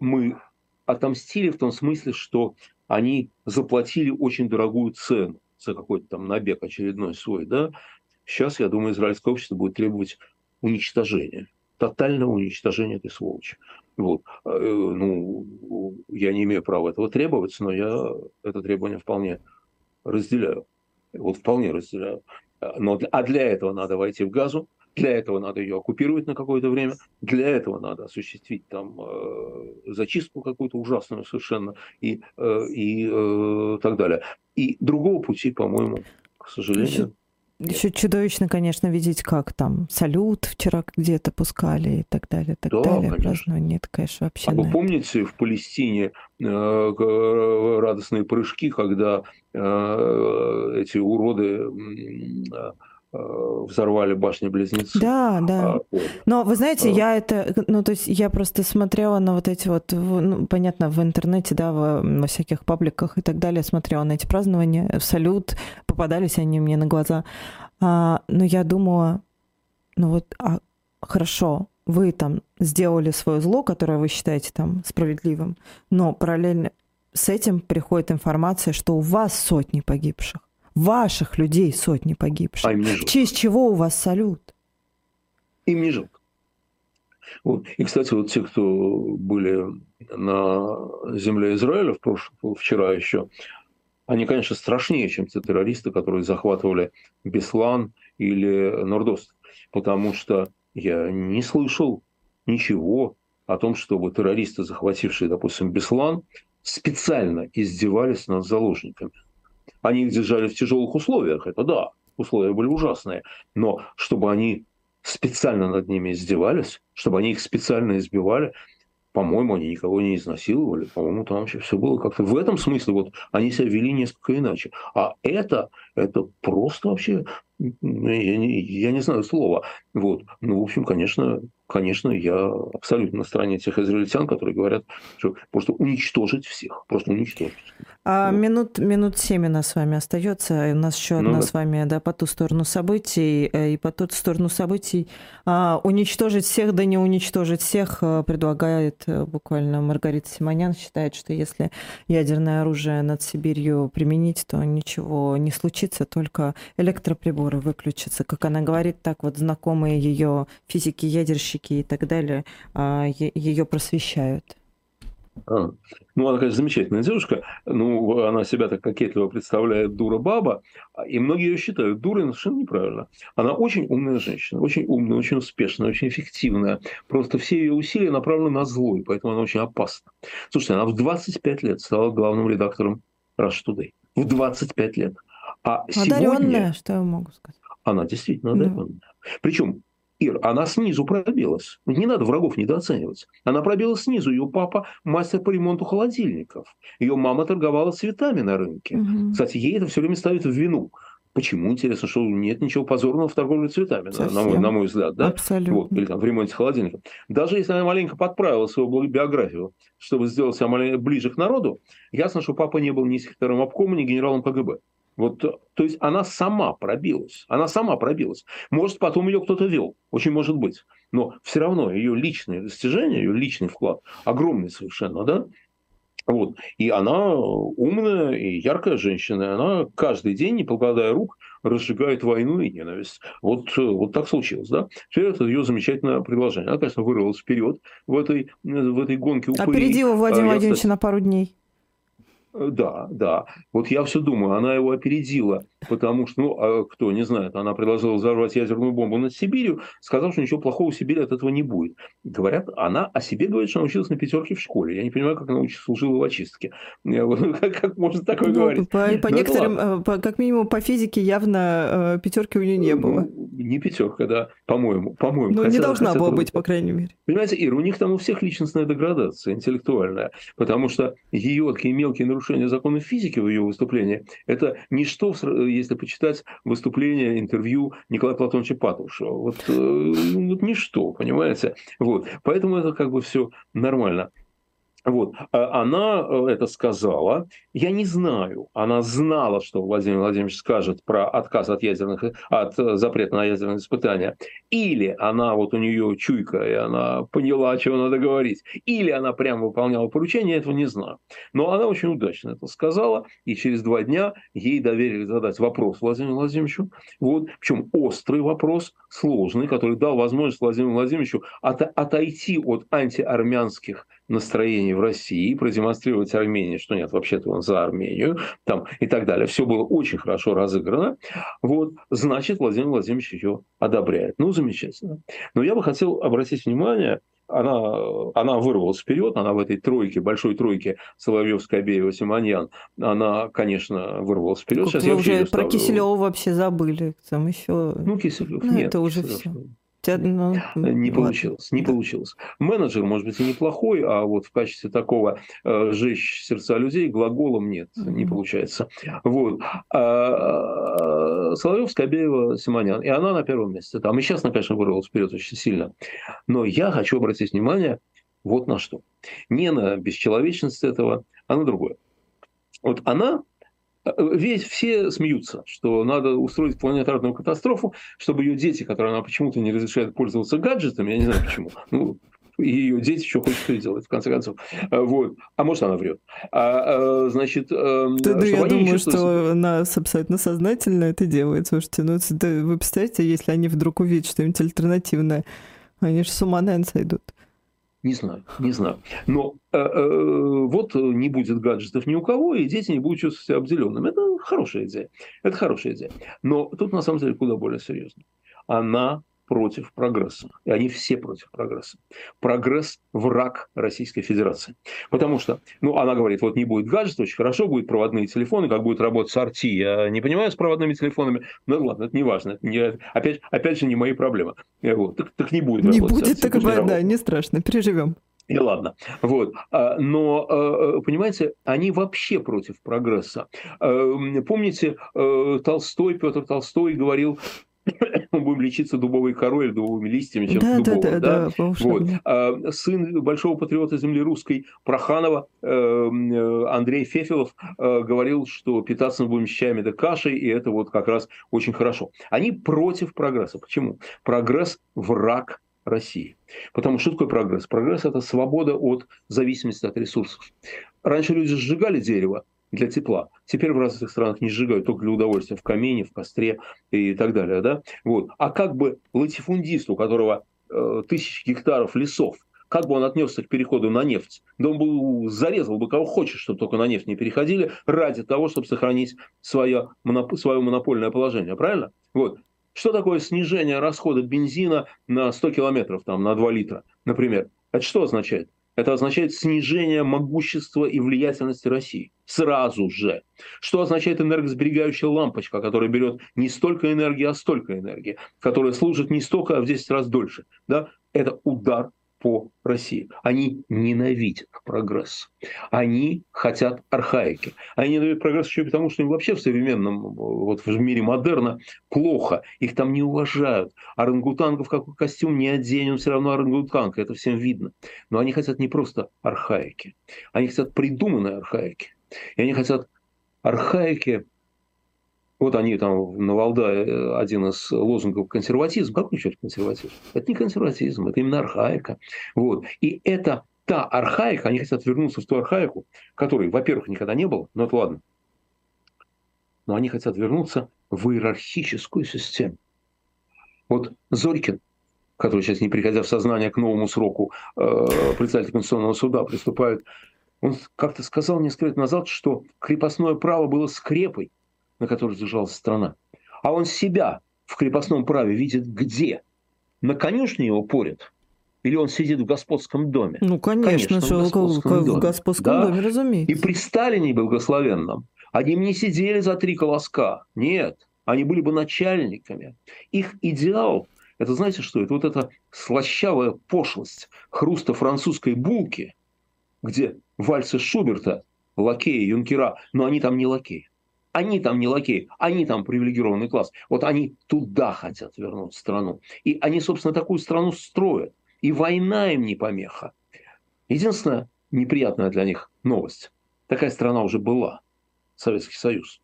мы отомстили в том смысле, что они заплатили очень дорогую цену за какой-то там набег очередной свой, да, сейчас, я думаю, израильское общество будет требовать уничтожения, тотального уничтожения этой сволочи. Вот. Э, ну, я не имею права этого требовать, но я это требование вполне разделяю. Вот вполне разделяю. Но, а для этого надо войти в газу, для этого надо ее оккупировать на какое-то время, для этого надо осуществить там э, зачистку какую-то ужасную совершенно и, э, и э, так далее. И другого пути, по-моему, к сожалению, еще чудовищно, конечно, видеть, как там салют вчера где-то пускали и так далее, так да, далее. Конечно. Празднование, это, конечно, вообще... А вы помните в Палестине э, радостные прыжки, когда э, эти уроды э, взорвали башни-близнецы. Да, да. А, Но вы знаете, я это, ну то есть я просто смотрела на вот эти вот, ну, понятно, в интернете, да, во, во всяких пабликах и так далее, смотрела на эти празднования, в салют, попадались они мне на глаза. А, но я думала, ну вот, а, хорошо, вы там сделали свое зло, которое вы считаете там справедливым, но параллельно с этим приходит информация, что у вас сотни погибших ваших людей сотни погибших. А в честь чего у вас салют? Им не жалко. Вот. И, кстати, вот те, кто были на земле Израиля в прошлом, вчера еще, они, конечно, страшнее, чем те террористы, которые захватывали Беслан или Нордост. Потому что я не слышал ничего о том, чтобы террористы, захватившие, допустим, Беслан, специально издевались над заложниками. Они их держали в тяжелых условиях, это да, условия были ужасные, но чтобы они специально над ними издевались, чтобы они их специально избивали, по-моему, они никого не изнасиловали, по-моему, там вообще все было как-то в этом смысле, вот они себя вели несколько иначе. А это, это просто вообще, я не, я не знаю слова. Вот. Ну, в общем, конечно, конечно, я абсолютно на стороне тех израильтян, которые говорят, что просто уничтожить всех, просто уничтожить. А вот. минут, минут семь у нас с вами остается. У нас еще одна ну, да. с вами, да, по ту сторону событий. Э, и по ту сторону событий а, уничтожить всех, да не уничтожить всех, э, предлагает э, буквально Маргарита Симонян. Считает, что если ядерное оружие над Сибирью применить, то ничего не случится, только электроприборы выключатся. Как она говорит, так вот знакомые ее физики-ядерщики и так далее а, ее просвещают. А. Ну, она, конечно, замечательная девушка. Ну, она себя так кокетливо представляет дура-баба. И многие ее считают дурой, но совершенно неправильно. Она очень умная женщина. Очень умная, очень успешная, очень эффективная. Просто все ее усилия направлены на зло, и поэтому она очень опасна. Слушайте, она в 25 лет стала главным редактором Rush Today. В 25 лет. А Одаренная, сегодня... что я могу сказать. Она действительно одаренная. Да. Причем Ир, она снизу пробилась. Не надо врагов недооценивать. Она пробилась снизу. Ее папа мастер по ремонту холодильников. Ее мама торговала цветами на рынке. Угу. Кстати, ей это все время ставят в вину. Почему, интересно, что нет ничего позорного в торговле цветами, Совсем. на мой, на мой взгляд, да? Абсолютно. Вот, или там в ремонте холодильника. Даже если она маленько подправила свою биографию, чтобы сделать себя ближе к народу, ясно, что папа не был ни секретарем обкома, ни генералом КГБ. Вот, то есть она сама пробилась. Она сама пробилась. Может, потом ее кто-то вел. Очень может быть. Но все равно ее личные достижения, ее личный вклад огромный совершенно, да? Вот. И она умная и яркая женщина. И она каждый день, не покладая рук, разжигает войну и ненависть. Вот, вот так случилось, да? Все это ее замечательное предложение. Она, конечно, вырвалась вперед в этой, в этой гонке упырей. Опередила Владимира а, Владимировича на пару дней. Э, да, да. Вот я все думаю, она его опередила, потому что, ну, а кто не знает, она предложила взорвать ядерную бомбу над Сибирью, сказав, что ничего плохого в Сибири от этого не будет. Говорят, она о себе говорит, что она училась на пятерке в школе. Я не понимаю, как она служила в очистке. [LAUGHS] Как, как можно такое ну, говорить? По, по некоторым, э, по, как минимум по физике, явно э, пятерки у нее не было. Не пятерка, да, по-моему. по-моему. Ну, хотя, не должна была быть, по крайней мере. Понимаете, Ира, у них там у всех личностная деградация интеллектуальная, потому что ее такие мелкие нарушения законов физики в ее выступлении, это ничто, если почитать выступление, интервью Николая Платоновича Патрушева. Вот, э, вот ничто, понимаете? Вот. Поэтому это как бы все нормально. Вот. А она э, это сказала. Я не знаю. Она знала, что Владимир Владимирович скажет про отказ от ядерных, от э, запрета на ядерные испытания. Или она, вот у нее чуйка, и она поняла, чего надо говорить. Или она прямо выполняла поручение, я этого не знаю. Но она очень удачно это сказала. И через два дня ей доверили задать вопрос Владимиру Владимировичу. Вот. Причем острый вопрос, сложный, который дал возможность Владимиру Владимировичу от, отойти от антиармянских настроений в России, продемонстрировать Армении, что нет, вообще-то он за Армению, там, и так далее. Все было очень хорошо разыграно. Вот, значит, Владимир Владимирович ее одобряет. Ну, замечательно. Но я бы хотел обратить внимание, она, она вырвалась вперед, она в этой тройке, большой тройке Соловьев, Скобеева, Симоньян, она, конечно, вырвалась вперед. Сейчас вы уже про Киселева вообще забыли. Там еще... Ну, Киселев, ну, нет. Это уже все. Ну, не получилось, не получилось. Менеджер, может быть, и неплохой, а вот в качестве такого э, жечь сердца людей глаголом нет, не получается. Вот. А, Соловьев, Скобеева, Симонян. И она на первом месте. Там и сейчас она, конечно, вырвалась вперед очень сильно. Но я хочу обратить внимание вот на что. Не на бесчеловечность этого, а на другое. Вот она весь, все смеются, что надо устроить планетарную катастрофу, чтобы ее дети, которые она почему-то не разрешает пользоваться гаджетами, я не знаю почему, ну, ее дети что хочет, что делать, в конце концов. Вот. А может, она врет. А, а, значит, да, да, я думаю, что она абсолютно сознательно это делает. Слушайте, ну, это, вы представляете, если они вдруг увидят что-нибудь альтернативное, они же с ума, наверное, сойдут. Не знаю, не знаю. Но э, э, вот не будет гаджетов ни у кого, и дети не будут чувствовать себя обделенными. Это хорошая идея. Это хорошая идея. Но тут на самом деле куда более серьезно. Она против прогресса. И они все против прогресса. Прогресс – враг Российской Федерации. Потому что, ну, она говорит, вот не будет гаджетов, очень хорошо, будут проводные телефоны, как будет работать с RT. Я не понимаю с проводными телефонами, ну ладно, это не важно. Это не, опять, опять же, не мои проблемы. Вот, так, так не будет Не будет, так, не да, не страшно, переживем. И ладно. Вот. А, но, а, понимаете, они вообще против прогресса. Помните, э, Толстой, Петр Толстой говорил, мы будем лечиться дубовой корой или дубовыми листьями, чем да, дубовым. Да, да, да, вот. а, сын большого патриота земли русской Проханова эм, э, Андрей Фефилов э, говорил, что питаться мы будем щами да кашей, и это вот как раз очень хорошо. Они против прогресса. Почему? Прогресс – враг России. Потому что такое прогресс? Прогресс – это свобода от зависимости от ресурсов. Раньше люди сжигали дерево, для тепла. Теперь в разных странах не сжигают только для удовольствия, в камине, в костре и так далее. Да? Вот. А как бы латифундист, у которого э, тысячи гектаров лесов, как бы он отнесся к переходу на нефть? Да он бы зарезал бы кого хочешь, чтобы только на нефть не переходили, ради того, чтобы сохранить свое, свое монопольное положение. Правильно? Вот. Что такое снижение расхода бензина на 100 километров, там, на 2 литра, например? Это что означает? Это означает снижение могущества и влиятельности России. Сразу же. Что означает энергосберегающая лампочка, которая берет не столько энергии, а столько энергии, которая служит не столько, а в 10 раз дольше. Да? Это удар по России. Они ненавидят прогресс. Они хотят архаики. Они ненавидят прогресс еще и потому, что им вообще в современном, вот в мире модерна плохо. Их там не уважают. Орангутангов какой костюм не одень, он все равно орангутанг. Это всем видно. Но они хотят не просто архаики. Они хотят придуманной архаики. И они хотят архаики, вот они там на Валдае э, один из лозунгов консерватизм. Как насчет консерватизм? Это не консерватизм, это именно архаика. Вот. И это та архаика, они хотят вернуться в ту архаику, которой, во-первых, никогда не было, но это ладно. Но они хотят вернуться в иерархическую систему. Вот Зорькин, который сейчас, не приходя в сознание к новому сроку, э, председатель Конституционного суда приступает, он как-то сказал несколько лет назад, что крепостное право было скрепой, на который держалась страна. А он себя в крепостном праве видит где? На конюшне его порят? Или он сидит в господском доме? Ну, конечно, конечно в господском, в, доме. В господском да? доме, разумеется. И при Сталине благословенном они не сидели за три колоска. Нет, они были бы начальниками. Их идеал – это знаете что? Это вот эта слащавая пошлость хруста французской булки, где вальсы Шуберта, лакеи, юнкера, но они там не лакеи. Они там не лакеи, они там привилегированный класс. Вот они туда хотят вернуть страну. И они, собственно, такую страну строят. И война им не помеха. Единственная неприятная для них новость. Такая страна уже была. Советский Союз.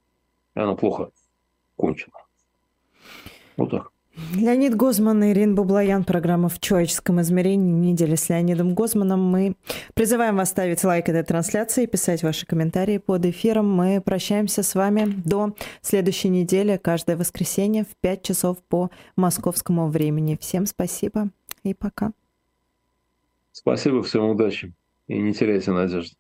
И она плохо кончена. Вот так. Леонид Гозман и Ирина Бублаян. Программа «В человеческом измерении». Неделя с Леонидом Гозманом. Мы призываем вас ставить лайк этой трансляции, писать ваши комментарии под эфиром. Мы прощаемся с вами до следующей недели, каждое воскресенье в 5 часов по московскому времени. Всем спасибо и пока. Спасибо, всем удачи и не теряйте надежды.